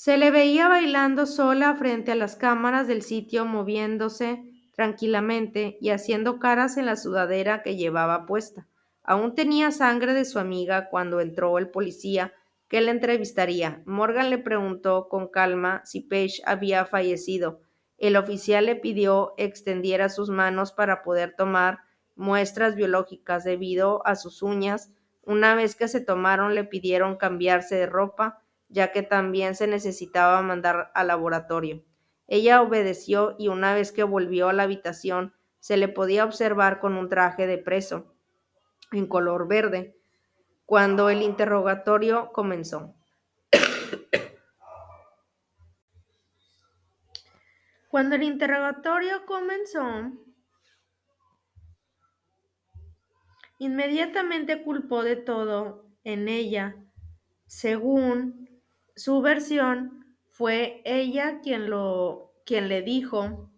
A: Se le veía bailando sola frente a las cámaras del sitio, moviéndose tranquilamente y haciendo caras en la sudadera que llevaba puesta. Aún tenía sangre de su amiga cuando entró el policía que la entrevistaría. Morgan le preguntó con calma si Page había fallecido. El oficial le pidió extendiera sus manos para poder tomar muestras biológicas debido a sus uñas. Una vez que se tomaron le pidieron cambiarse de ropa, ya que también se necesitaba mandar al laboratorio. Ella obedeció y una vez que volvió a la habitación se le podía observar con un traje de preso en color verde cuando el interrogatorio comenzó. [coughs] Cuando el interrogatorio comenzó, inmediatamente culpó de todo en ella. Según su versión, fue ella quien lo quien le dijo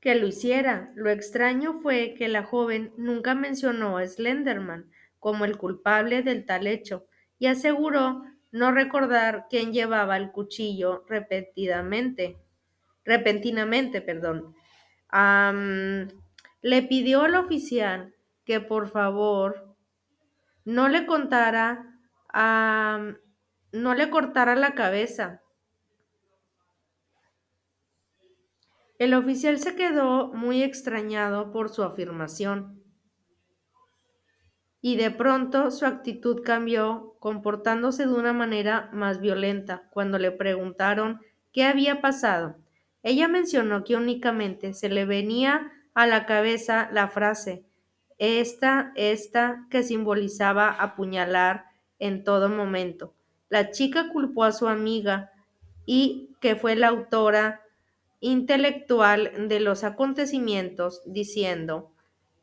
A: que lo hiciera. Lo extraño fue que la joven nunca mencionó a Slenderman como el culpable del tal hecho y aseguró no recordar quién llevaba el cuchillo repetidamente, repentinamente, perdón. le pidió al oficial que por favor no le contara a no le cortara la cabeza. El oficial se quedó muy extrañado por su afirmación y de pronto su actitud cambió, comportándose de una manera más violenta cuando le preguntaron qué había pasado. Ella mencionó que únicamente se le venía a la cabeza la frase esta, esta, que simbolizaba apuñalar en todo momento. La chica culpó a su amiga y que fue la autora intelectual de los acontecimientos, diciendo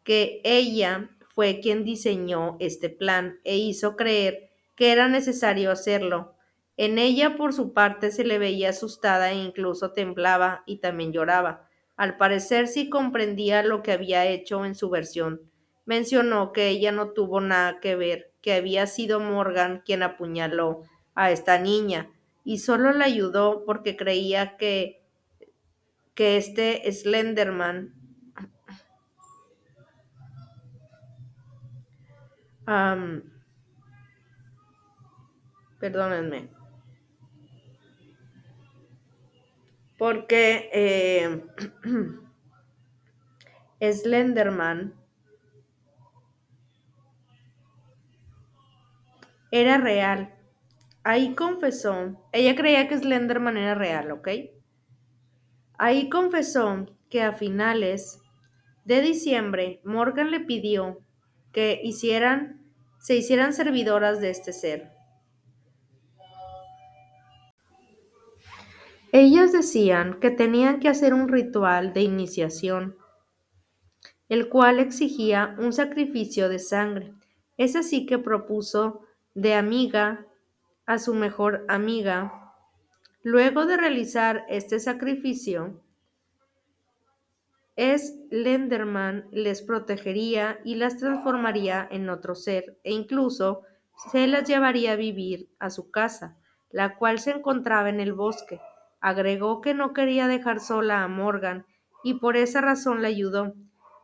A: que ella fue quien diseñó este plan e hizo creer que era necesario hacerlo. En ella, por su parte, se le veía asustada e incluso temblaba y también lloraba. Al parecer sí comprendía lo que había hecho en su versión. Mencionó que ella no tuvo nada que ver, que había sido Morgan quien apuñaló a esta niña y solo la ayudó porque creía que, que este Slenderman um, perdónenme. Porque eh, [clears throat] Slenderman era real. Ahí confesó, ella creía que Slenderman era real, ¿ok? Ahí confesó que a finales de diciembre Morgan le pidió que hicieran, se hicieran servidoras de este ser. Ellas decían que tenían que hacer un ritual de iniciación, el cual exigía un sacrificio de sangre. Es así que propuso de amiga a su mejor amiga. Luego de realizar este sacrificio, es Lenderman les protegería y las transformaría en otro ser e incluso se las llevaría a vivir a su casa, la cual se encontraba en el bosque. Agregó que no quería dejar sola a Morgan y por esa razón la ayudó.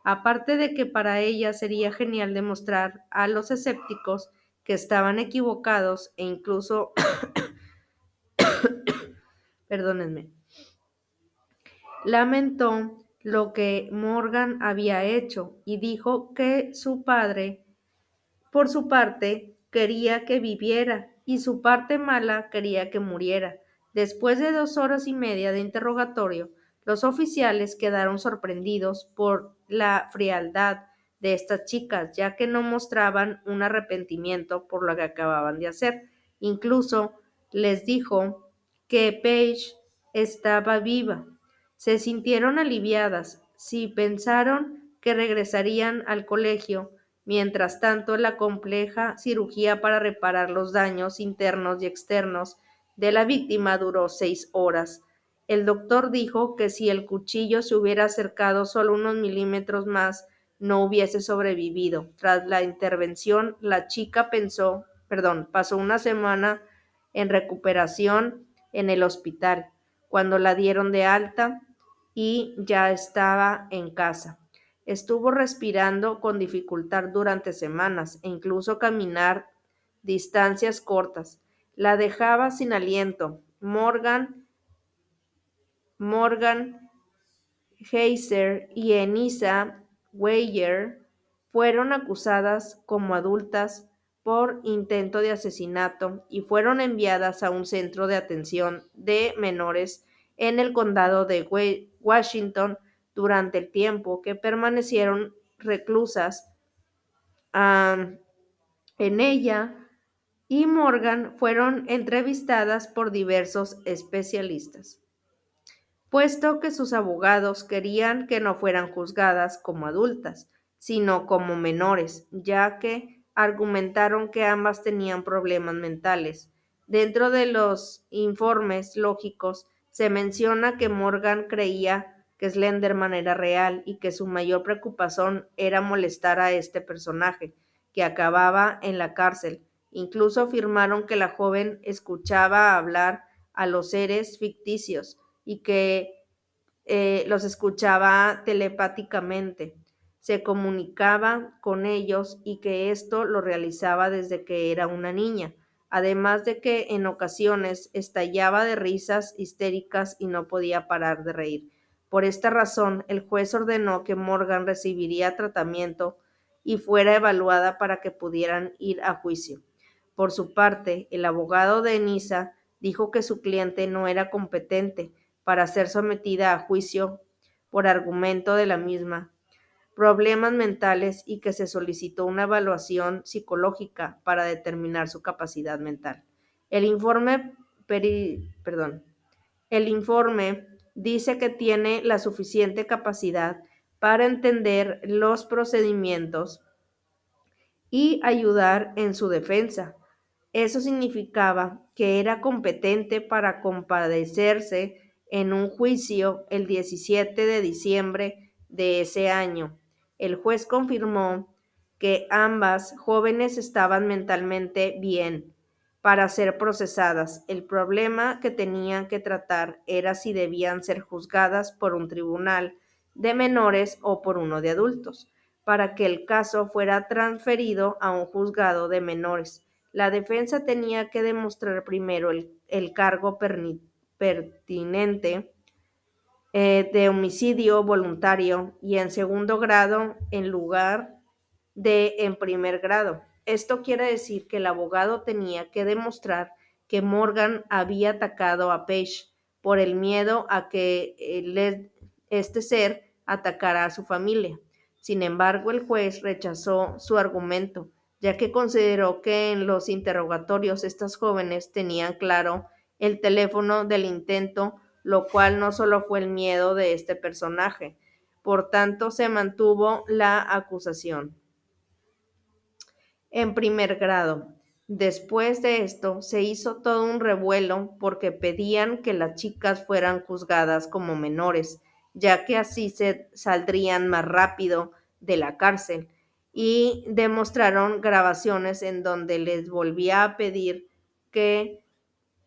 A: Aparte de que para ella sería genial demostrar a los escépticos que estaban equivocados e incluso, [coughs] perdónenme, lamentó lo que Morgan había hecho y dijo que su padre, por su parte, quería que viviera y su parte mala quería que muriera. Después de dos horas y media de interrogatorio, los oficiales quedaron sorprendidos por la frialdad de estas chicas, ya que no mostraban un arrepentimiento por lo que acababan de hacer. Incluso les dijo que Paige estaba viva. Se sintieron aliviadas, si pensaron que regresarían al colegio. Mientras tanto, la compleja cirugía para reparar los daños internos y externos de la víctima duró seis horas. El doctor dijo que si el cuchillo se hubiera acercado solo unos milímetros más, no hubiese sobrevivido. Tras la intervención, la chica pensó, perdón, pasó una semana en recuperación en el hospital. Cuando la dieron de alta y ya estaba en casa. Estuvo respirando con dificultad durante semanas e incluso caminar distancias cortas. La dejaba sin aliento. Morgan, Morgan Heiser y Enisa Weyer fueron acusadas como adultas por intento de asesinato y fueron enviadas a un centro de atención de menores en el condado de Washington durante el tiempo que permanecieron reclusas. en ella y Morgan fueron entrevistadas por diversos especialistas, puesto que sus abogados querían que no fueran juzgadas como adultas, sino como menores, ya que argumentaron que ambas tenían problemas mentales. Dentro de los informes lógicos se menciona que Morgan creía que Slenderman era real y que su mayor preocupación era molestar a este personaje, que acababa en la cárcel, Incluso afirmaron que la joven escuchaba hablar a los seres ficticios y que eh, los escuchaba telepáticamente. Se comunicaba con ellos y que esto lo realizaba desde que era una niña, además de que en ocasiones estallaba de risas histéricas y no podía parar de reír. Por esta razón, el juez ordenó que Morgan recibiría tratamiento y fuera evaluada para que pudieran ir a juicio. Por su parte, el abogado de Enisa dijo que su cliente no era competente para ser sometida a juicio por argumento de la misma, problemas mentales y que se solicitó una evaluación psicológica para determinar su capacidad mental. El informe, dice que tiene la suficiente capacidad para entender los procedimientos y ayudar en su defensa, Eso significaba que era competente para compadecerse en un juicio el 17 de diciembre de ese año. El juez confirmó que ambas jóvenes estaban mentalmente bien para ser procesadas. El problema que tenían que tratar era si debían ser juzgadas por un tribunal de menores o por uno de adultos, para que el caso fuera transferido a un juzgado de menores. La defensa tenía que demostrar primero el, cargo pertinente eh, de homicidio voluntario y en segundo grado en lugar de en primer grado. Esto quiere decir que el abogado tenía que demostrar que Morgan había atacado a Page por el miedo a que este ser atacara a su familia. Sin embargo, el juez rechazó su argumento, ya que consideró que en los interrogatorios estas jóvenes tenían claro el teléfono del intento, lo cual no solo fue el miedo de este personaje. Por tanto, se mantuvo la acusación en primer grado. Después de esto, se hizo todo un revuelo porque pedían que las chicas fueran juzgadas como menores, ya que así se saldrían más rápido de la cárcel, y demostraron grabaciones en donde les volvía a pedir que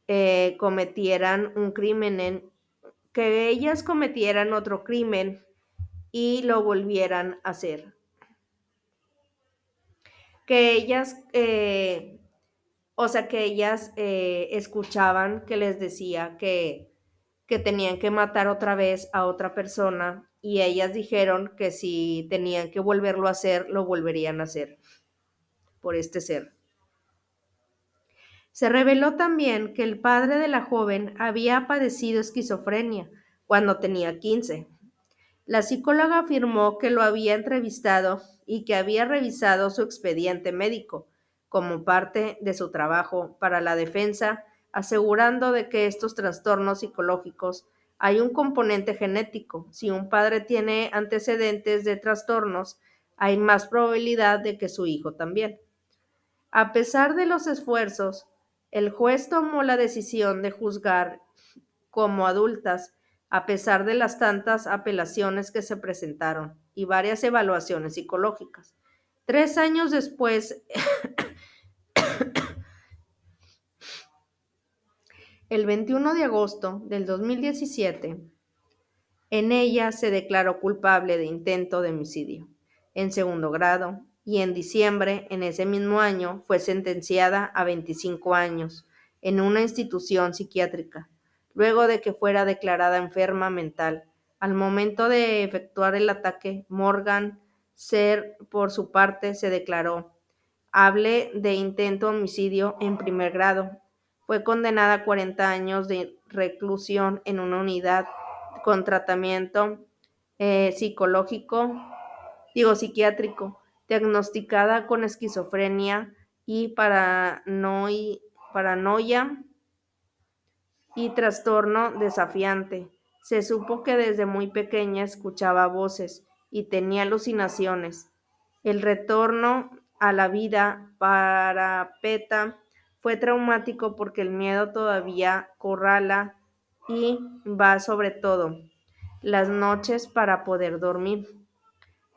A: eh, cometieran un crimen, que ellas cometieran otro crimen y lo volvieran a hacer que ellas, eh, o sea, que ellas eh, escuchaban que les decía que, que tenían que matar otra vez a otra persona y ellas dijeron que si tenían que volverlo a hacer, lo volverían a hacer por este ser. Se reveló también que el padre de la joven había padecido esquizofrenia cuando tenía 15. La psicóloga afirmó que lo había entrevistado y que había revisado su expediente médico como parte de su trabajo para la defensa, asegurando de que estos trastornos psicológicos hay un componente genético. Si un padre tiene antecedentes de trastornos, hay más probabilidad de que su hijo también. A pesar de los esfuerzos, el juez tomó la decisión de juzgar como adultas a pesar de las tantas apelaciones que se presentaron y varias evaluaciones psicológicas. Tres años después, [coughs] el 21 de agosto del 2017, en ella se declaró culpable de intento de homicidio en segundo grado y en diciembre en ese mismo año fue sentenciada a 25 años en una institución psiquiátrica, luego de que fuera declarada enferma mental al momento de efectuar el ataque, Morgan Ser, por su parte, se declaró hable de intento homicidio en primer grado. Fue condenada a 40 años de reclusión en una unidad con tratamiento eh, psicológico, digo psiquiátrico, diagnosticada con esquizofrenia y paranoia y trastorno desafiante. Se supo que desde muy pequeña escuchaba voces y tenía alucinaciones. El retorno a la vida para Peta fue traumático porque el miedo todavía corrala y va sobre todo las noches para poder dormir.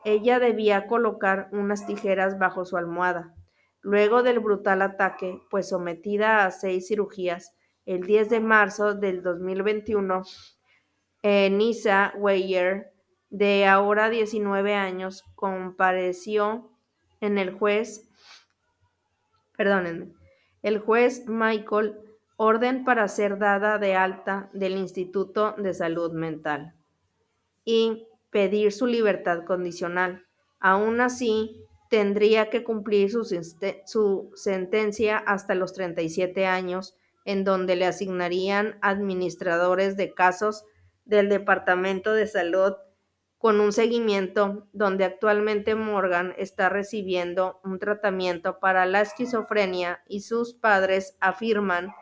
A: Ella debía colocar unas tijeras bajo su almohada. Luego del brutal ataque, pues sometida a seis cirugías, el 10 de marzo del 2021, eh, Nisa Weyer, de ahora 19 años, compareció en el juez, perdónenme, el juez Michael orden para ser dada de alta del Instituto de Salud Mental y pedir su libertad condicional. Aún así, tendría que cumplir su, su, sentencia hasta los 37 años, en donde le asignarían administradores de casos del Departamento de Salud con un seguimiento donde actualmente Morgan está recibiendo un tratamiento para la esquizofrenia y sus padres afirman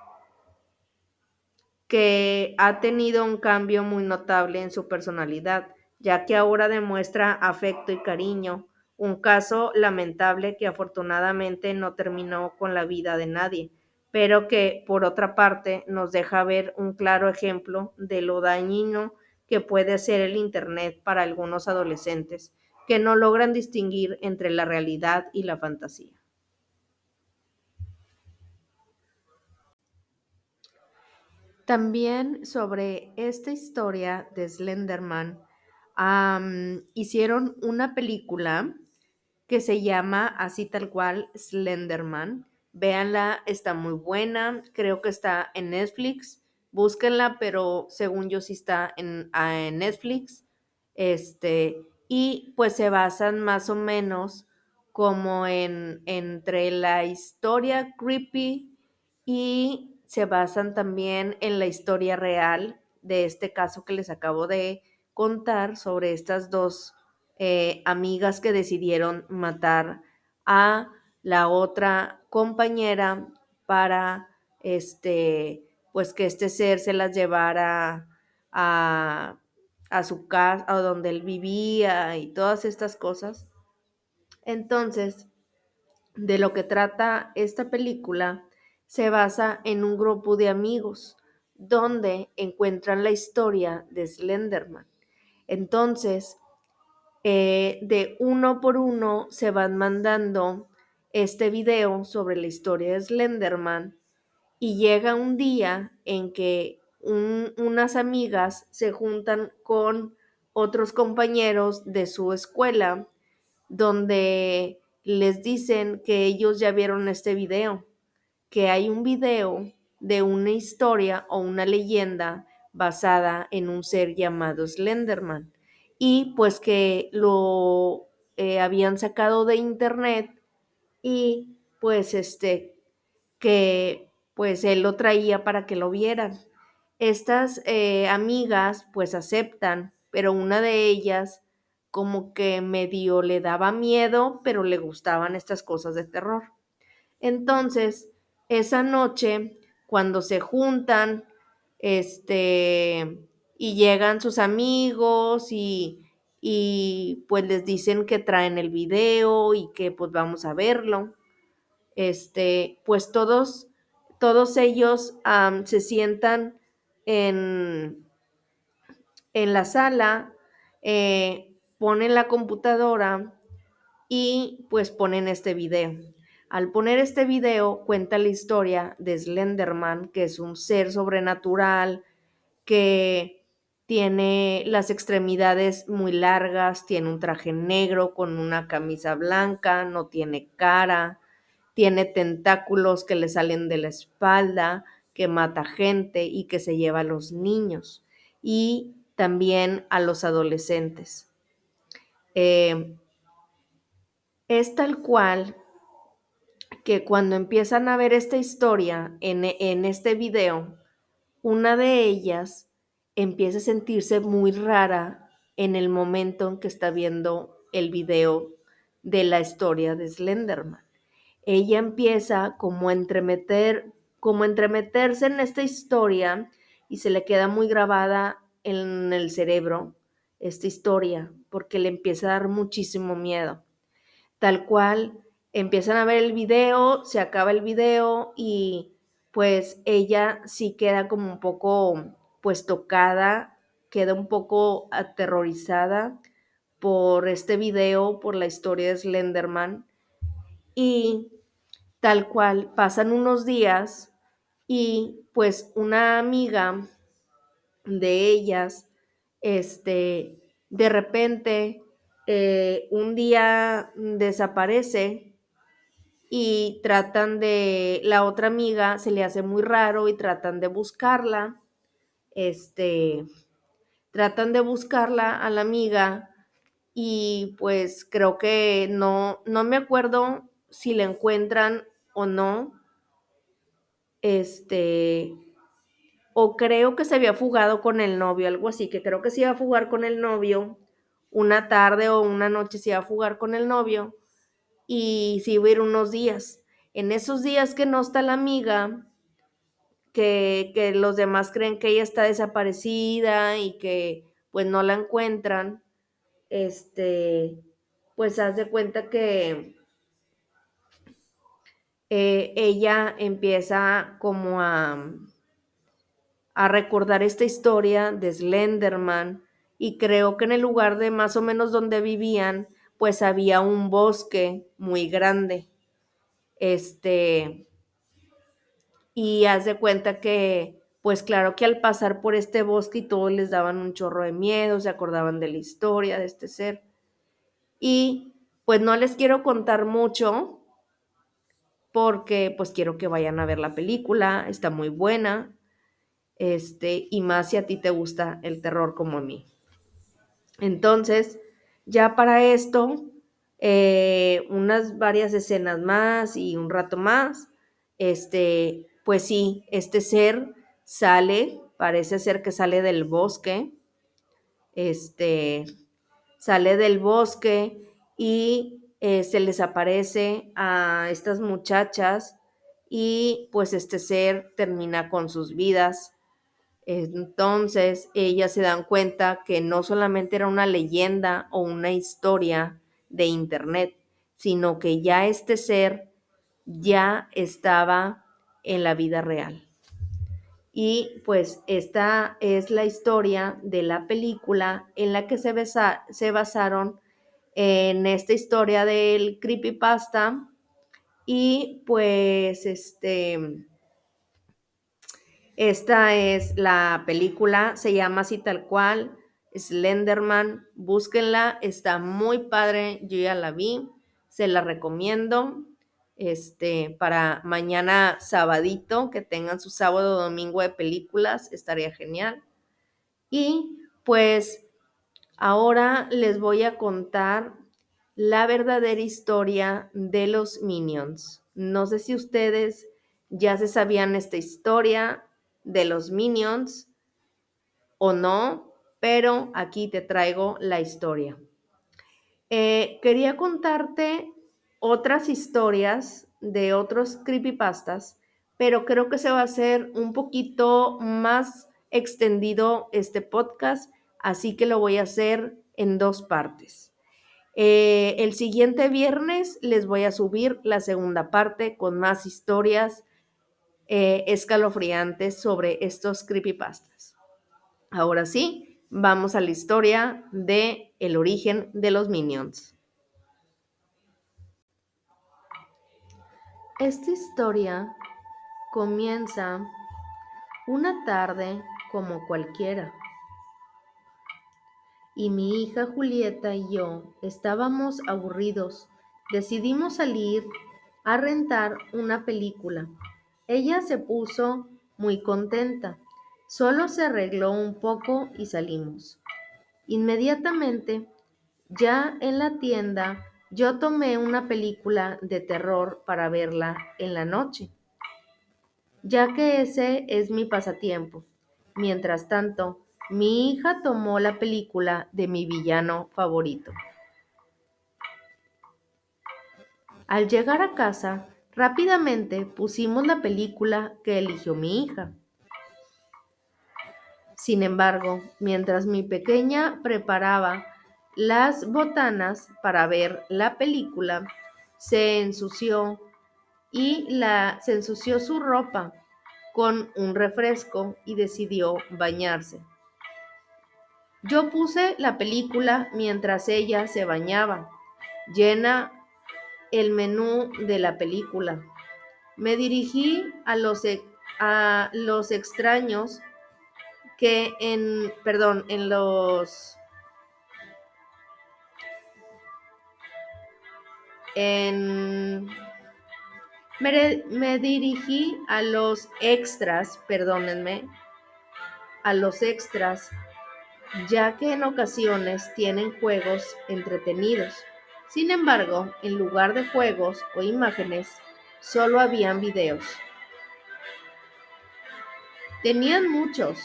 A: que ha tenido un cambio muy notable en su personalidad, ya que ahora demuestra afecto y cariño, un caso lamentable que afortunadamente no terminó con la vida de nadie, pero que por otra parte nos deja ver un claro ejemplo de lo dañino que puede ser el Internet para algunos adolescentes que no logran distinguir entre la realidad y la fantasía. También sobre esta historia de Slenderman, hicieron una película que se llama así tal cual Slenderman. Véanla, está muy buena, creo que está en Netflix. Búsquenla, pero según yo sí está en, ah, en Netflix. Este, y pues se basan más o menos como en entre la historia creepy y se basan también en la historia real de este caso que les acabo de contar sobre estas dos eh, amigas que decidieron matar a la otra compañera para este pues que este ser se las llevara a, a su casa, a donde él vivía y todas estas cosas. Entonces, de lo que trata esta película se basa en un grupo de amigos donde encuentran la historia de Slenderman. Entonces, eh, de uno por uno se van mandando este video sobre la historia de Slenderman y llega un día en que unas amigas se juntan con otros compañeros de su escuela donde les dicen que ellos ya vieron este video, que hay un video de una historia o una leyenda basada en un ser llamado Slenderman y pues que lo eh, habían sacado de internet y pues este que pues él lo traía para que lo vieran. Estas eh, amigas pues aceptan, pero una de ellas como que medio le daba miedo, pero le gustaban estas cosas de terror. Entonces, esa noche, cuando se juntan, este, y llegan sus amigos y, y pues les dicen que traen el video y que pues vamos a verlo. Este, pues todos, todos ellos se sientan en, en la sala, eh, ponen la computadora y pues ponen este video. Al poner este video cuenta la historia de Slenderman, que es un ser sobrenatural que tiene las extremidades muy largas, tiene un traje negro con una camisa blanca, no tiene cara, tiene tentáculos que le salen de la espalda, que mata gente y que se lleva a los niños y también a los adolescentes. Eh, es tal cual que cuando empiezan a ver esta historia en, en este video, una de ellas empieza a sentirse muy rara en el momento en que está viendo el video de la historia de Slenderman. Ella empieza como a entremeter, como entremeterse en esta historia y se le queda muy grabada en el cerebro esta historia porque le empieza a dar muchísimo miedo. Tal cual, empiezan a ver el video, se acaba el video y pues ella sí queda como un poco pues tocada, queda un poco aterrorizada por este video, por la historia de Slenderman. Y tal cual, pasan unos días y pues una amiga de ellas, este, de repente, eh, un día desaparece y tratan de, la otra amiga se le hace muy raro y tratan de buscarla este, tratan de buscarla a la amiga y pues creo que no, no me acuerdo si la encuentran o no. Este, o creo que se había fugado con el novio, algo así, que creo que se iba a fugar con el novio, una tarde o una noche se iba a fugar con el novio y se iba a ir unos días. En esos días que no está la amiga, que, los demás creen que ella está desaparecida y que pues no la encuentran, este, pues haz de cuenta que, eh, ella empieza como a, a recordar esta historia de Slenderman y creo que en el lugar de más o menos donde vivían, pues había un bosque muy grande. Este, y haz de cuenta que, pues claro que al pasar por este bosque y todos les daban un chorro de miedo, se acordaban de la historia de este ser. Y pues no les quiero contar mucho porque pues quiero que vayan a ver la película, está muy buena. Este, y más si a ti te gusta el terror como a mí. Entonces, ya para esto, eh, unas varias escenas más y un rato más, este, pues sí, este ser sale, parece ser que sale del bosque, este, sale del bosque y eh, se les aparece a estas muchachas y pues este ser termina con sus vidas entonces ellas se dan cuenta que no solamente era una leyenda o una historia de internet, sino que ya este ser ya estaba en la vida real. Y pues esta es la historia de la película en la que se, se basaron en esta historia del creepypasta y pues este esta es la película, se llama así tal cual, Slenderman, búsquenla, está muy padre, yo ya la vi, se la recomiendo. Este, para mañana sabadito, que tengan su sábado domingo de películas, estaría genial. Y pues ahora les voy a contar la verdadera historia de los Minions. No sé si ustedes ya se sabían esta historia, de los Minions o no, pero aquí te traigo la historia. Eh, quería contarte otras historias de otros creepypastas, pero creo que se va a hacer un poquito más extendido este podcast, así que lo voy a hacer en dos partes. Eh, el siguiente viernes les voy a subir la segunda parte con más historias eh, escalofriantes sobre estos creepypastas. Ahora sí, vamos a la historia de el origen de los minions. Esta historia comienza una tarde como cualquiera. Y mi hija Julieta y yo estábamos aburridos. Decidimos salir a rentar una película ella se puso muy contenta. Solo se arregló un poco y salimos. Inmediatamente, ya en la tienda, yo tomé una película de terror para verla en la noche, ya que ese es mi pasatiempo. Mientras tanto, mi hija tomó la película de mi villano favorito. Al llegar a casa, Rápidamente pusimos la película que eligió mi hija. Sin embargo, mientras mi pequeña preparaba las botanas para ver la película, se ensució y la, se ensució su ropa con un refresco y decidió bañarse. Yo puse la película mientras ella se bañaba, llena el menú de la película. Me dirigí a los, e, a los extraños que en, perdón, en los... En, me, me dirigí a los extras, perdónenme, a los extras, ya que en ocasiones tienen juegos entretenidos. Sin embargo, en lugar de juegos o imágenes, solo habían videos. Tenían muchos,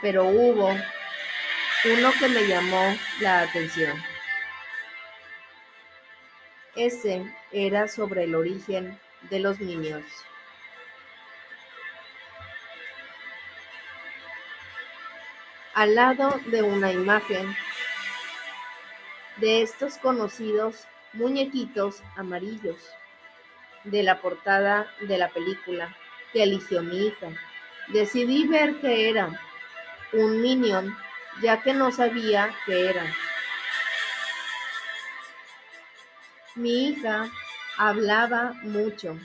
A: pero hubo uno que me llamó la atención. Ese era sobre el origen de los niños. Al lado de una imagen de estos conocidos muñequitos amarillos. de la portada de la película que eligió mi hija. Decidí ver qué era un minion, ya que no sabía qué era. Mi hija hablaba mucho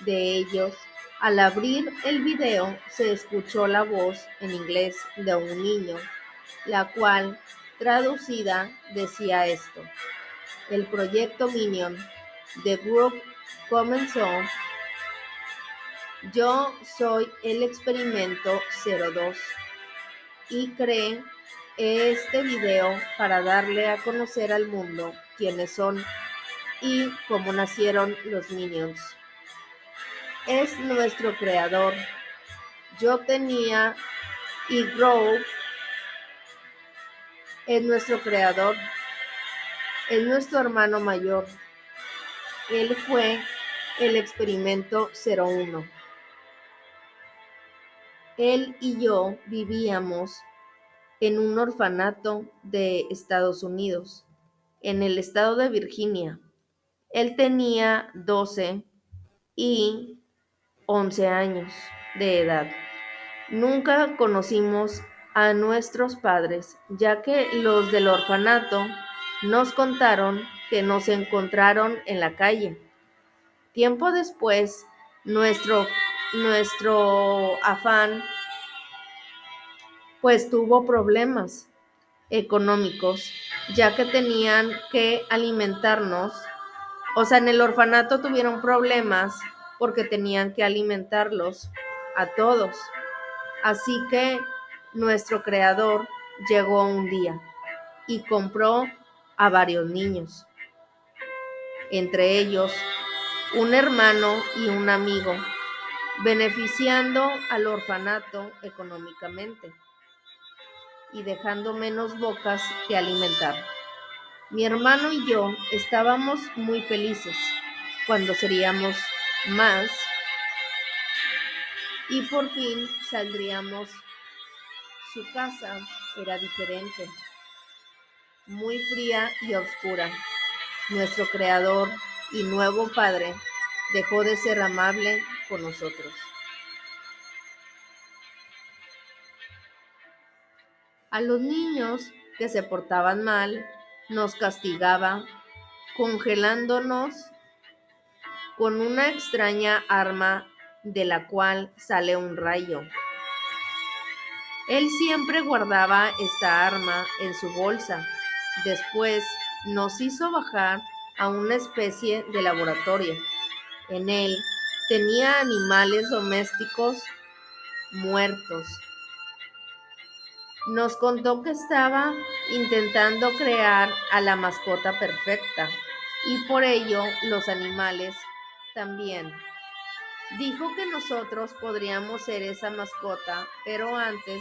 A: de ellos. Al abrir el video se escuchó la voz en inglés de un niño, la cual traducida decía esto. El proyecto Minion de Group comenzó. Yo soy el experimento 02 y creé este video para darle a conocer al mundo quiénes son y cómo nacieron los Minions. Es nuestro creador. Yo tenía y Grow es nuestro creador. Es nuestro hermano mayor. Él fue el experimento 01. Él y yo vivíamos en un orfanato de Estados Unidos, en el estado de Virginia. Él tenía 12 y 11 años de edad. Nunca conocimos a nuestros padres, ya que los del orfanato nos contaron que nos encontraron en la calle. Tiempo después, nuestro, nuestro afán pues tuvo problemas económicos, ya que tenían que alimentarnos o sea, en el orfanato tuvieron problemas porque tenían que alimentarlos a todos. Así que nuestro creador llegó un día y compró a varios niños, entre ellos un hermano y un amigo, beneficiando al orfanato económicamente y dejando menos bocas que alimentar. Mi hermano y yo estábamos muy felices cuando seríamos más y por fin saldríamos. Su casa era diferente, muy fría y oscura. Nuestro creador y nuevo padre dejó de ser amable con nosotros. A los niños que se portaban mal nos castigaba congelándonos con una extraña arma de la cual sale un rayo. Él siempre guardaba esta arma en su bolsa. Después nos hizo bajar a una especie de laboratorio. En él tenía animales domésticos muertos nos contó que estaba intentando crear a la mascota perfecta y por ello los animales también. Dijo que nosotros podríamos ser esa mascota, pero antes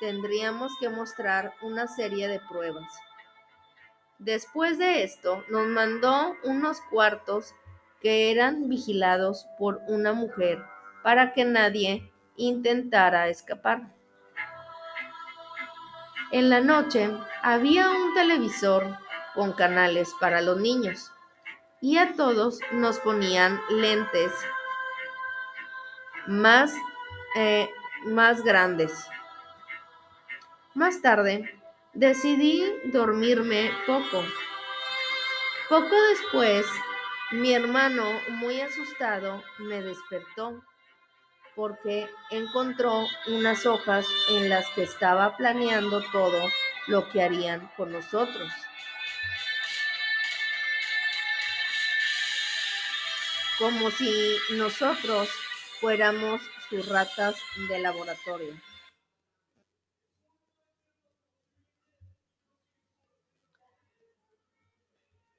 A: tendríamos que mostrar una serie de pruebas. Después de esto, nos mandó unos cuartos que eran vigilados por una mujer para que nadie intentara escapar. En la noche había un televisor con canales para los niños y a todos nos ponían lentes más, eh, más grandes. Más tarde decidí dormirme poco. Poco después, mi hermano, muy asustado, me despertó porque encontró unas hojas en las que estaba planeando todo lo que harían con nosotros. Como si nosotros fuéramos sus ratas de laboratorio.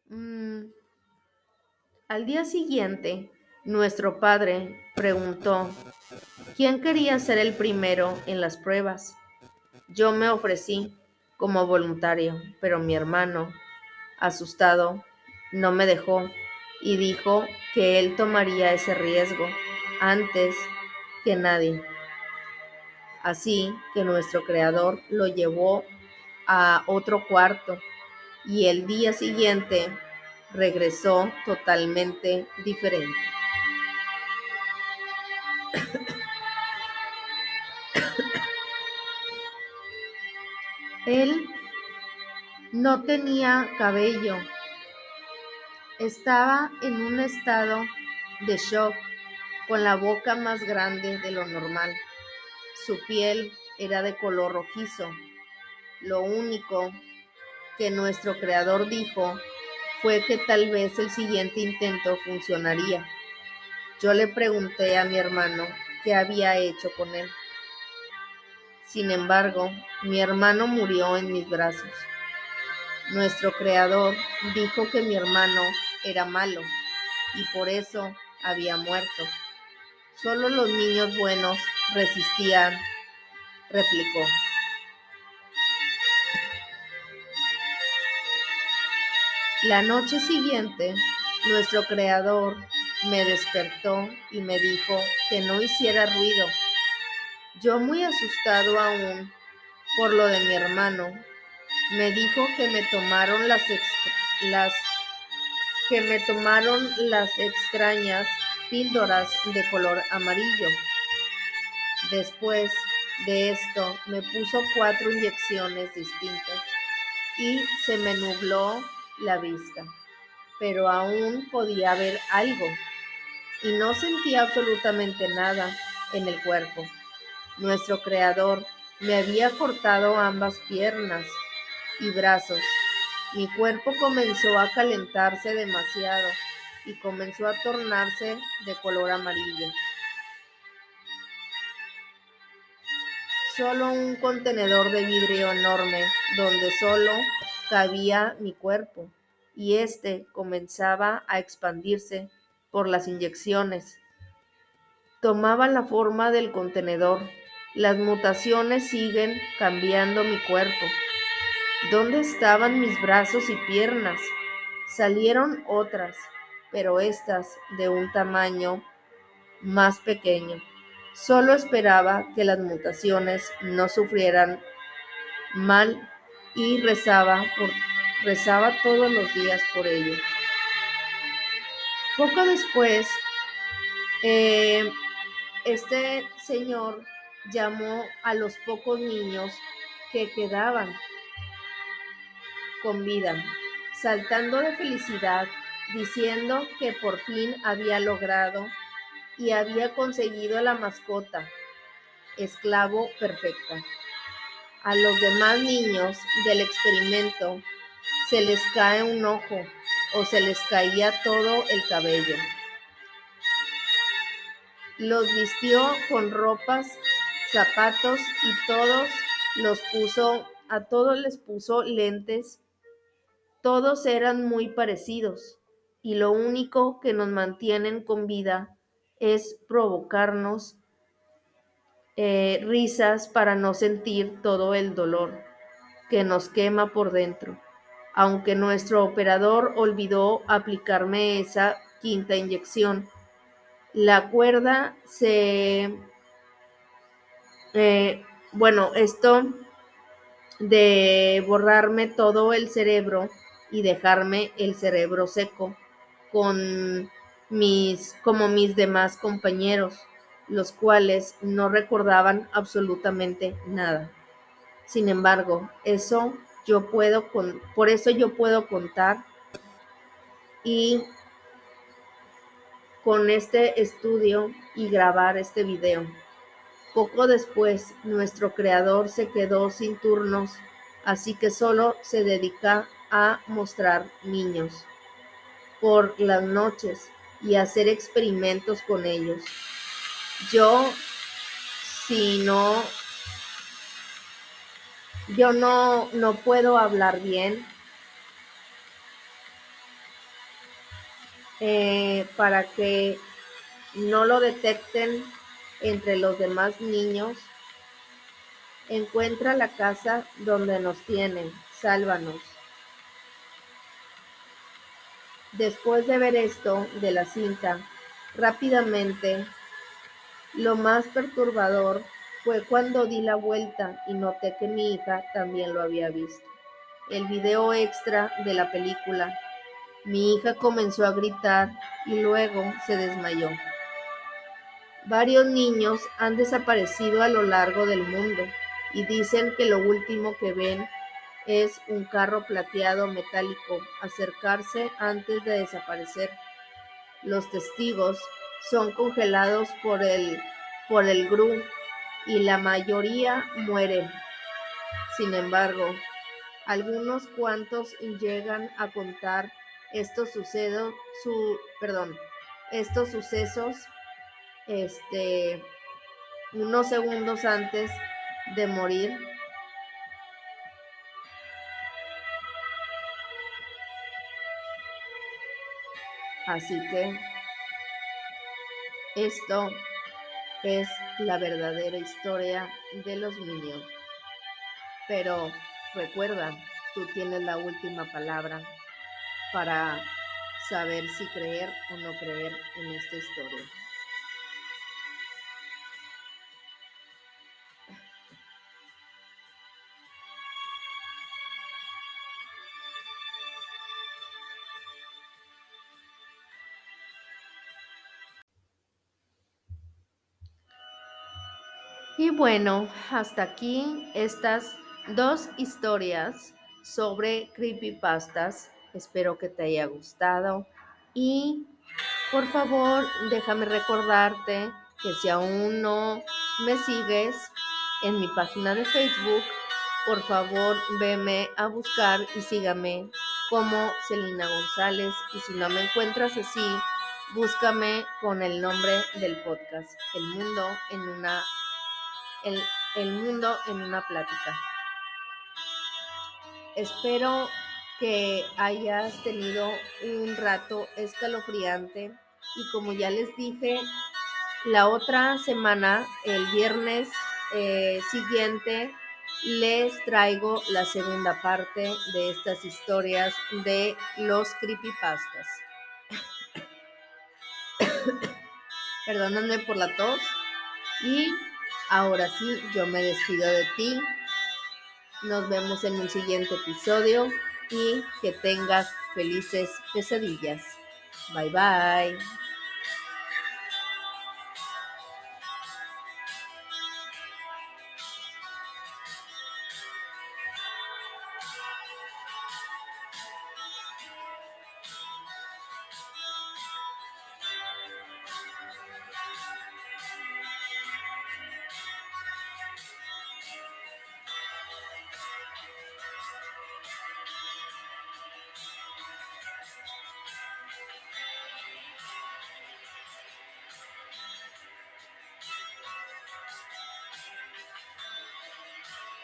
A: Mm, al día siguiente, nuestro padre preguntó quién quería ser el primero en las pruebas. Yo me ofrecí como voluntario, pero mi hermano, asustado, no me dejó y dijo que él tomaría ese riesgo antes que nadie. Así que nuestro Creador lo llevó a otro cuarto y el día siguiente regresó totalmente diferente. Él no tenía cabello. Estaba en un estado de shock con la boca más grande de lo normal. Su piel era de color rojizo. Lo único que nuestro creador dijo fue que tal vez el siguiente intento funcionaría. Yo le pregunté a mi hermano qué había hecho con él. Sin embargo, mi hermano murió en mis brazos. Nuestro creador dijo que mi hermano era malo y por eso había muerto. Solo los niños buenos resistían, replicó. La noche siguiente, nuestro creador me despertó y me dijo que no hiciera ruido. Yo muy asustado aún por lo de mi hermano, me dijo que me tomaron las, las que me tomaron las extrañas píldoras de color amarillo. Después de esto me puso cuatro inyecciones distintas y se me nubló la vista, pero aún podía ver algo y no sentía absolutamente nada en el cuerpo. Nuestro Creador me había cortado ambas piernas y brazos. Mi cuerpo comenzó a calentarse demasiado y comenzó a tornarse de color amarillo. Solo un contenedor de vidrio enorme donde solo cabía mi cuerpo y éste comenzaba a expandirse por las inyecciones. Tomaba la forma del contenedor. Las mutaciones siguen cambiando mi cuerpo. ¿Dónde estaban mis brazos y piernas? Salieron otras, pero estas de un tamaño más pequeño. Solo esperaba que las mutaciones no sufrieran mal y rezaba, por, rezaba todos los días por ello. Poco después, eh, este señor llamó a los pocos niños que quedaban con vida, saltando de felicidad, diciendo que por fin había logrado y había conseguido la mascota, esclavo perfecta. A los demás niños del experimento se les cae un ojo o se les caía todo el cabello. Los vistió con ropas, zapatos y todos los puso, a todos les puso lentes. Todos eran muy parecidos y lo único que nos mantienen con vida es provocarnos eh, risas para no sentir todo el dolor que nos quema por dentro. Aunque nuestro operador olvidó aplicarme esa quinta inyección, la cuerda se... Eh, bueno, esto de borrarme todo el cerebro y dejarme el cerebro seco con mis como mis demás compañeros, los cuales no recordaban absolutamente nada. Sin embargo, eso yo puedo con, por eso yo puedo contar y con este estudio y grabar este video. Poco después, nuestro creador se quedó sin turnos, así que solo se dedica a mostrar niños por las noches y hacer experimentos con ellos. Yo, si no, yo no, no puedo hablar bien. Eh, para que no lo detecten entre los demás niños. Encuentra la casa donde nos tienen, sálvanos. Después de ver esto de la cinta, rápidamente, lo más perturbador fue cuando di la vuelta y noté que mi hija también lo había visto. El video extra de la película. Mi hija comenzó a gritar y luego se desmayó. Varios niños han desaparecido a lo largo del mundo y dicen que lo último que ven es un carro plateado metálico acercarse antes de desaparecer. Los testigos son congelados por el, por el GRU y la mayoría mueren. Sin embargo, algunos cuantos llegan a contar estos sucesos, su, perdón, estos sucesos este, unos segundos antes de morir. Así que esto es la verdadera historia de los niños. Pero recuerda, tú tienes la última palabra para saber si creer o no creer en esta historia. Bueno, hasta aquí estas dos historias sobre creepypastas. Espero que te haya gustado y por favor déjame recordarte que si aún no me sigues en mi página de Facebook, por favor veme a buscar y sígame como Celina González y si no me encuentras así, búscame con el nombre del podcast, El Mundo en una el, mundo en una plática. Espero que hayas tenido un rato escalofriante y como ya les dije, la otra semana, el viernes eh, siguiente, les traigo la segunda parte de estas historias de los creepypastas. [coughs] Perdónenme por la tos y Ahora sí, yo me despido de ti. Nos vemos en un siguiente episodio y que tengas felices pesadillas. Bye bye.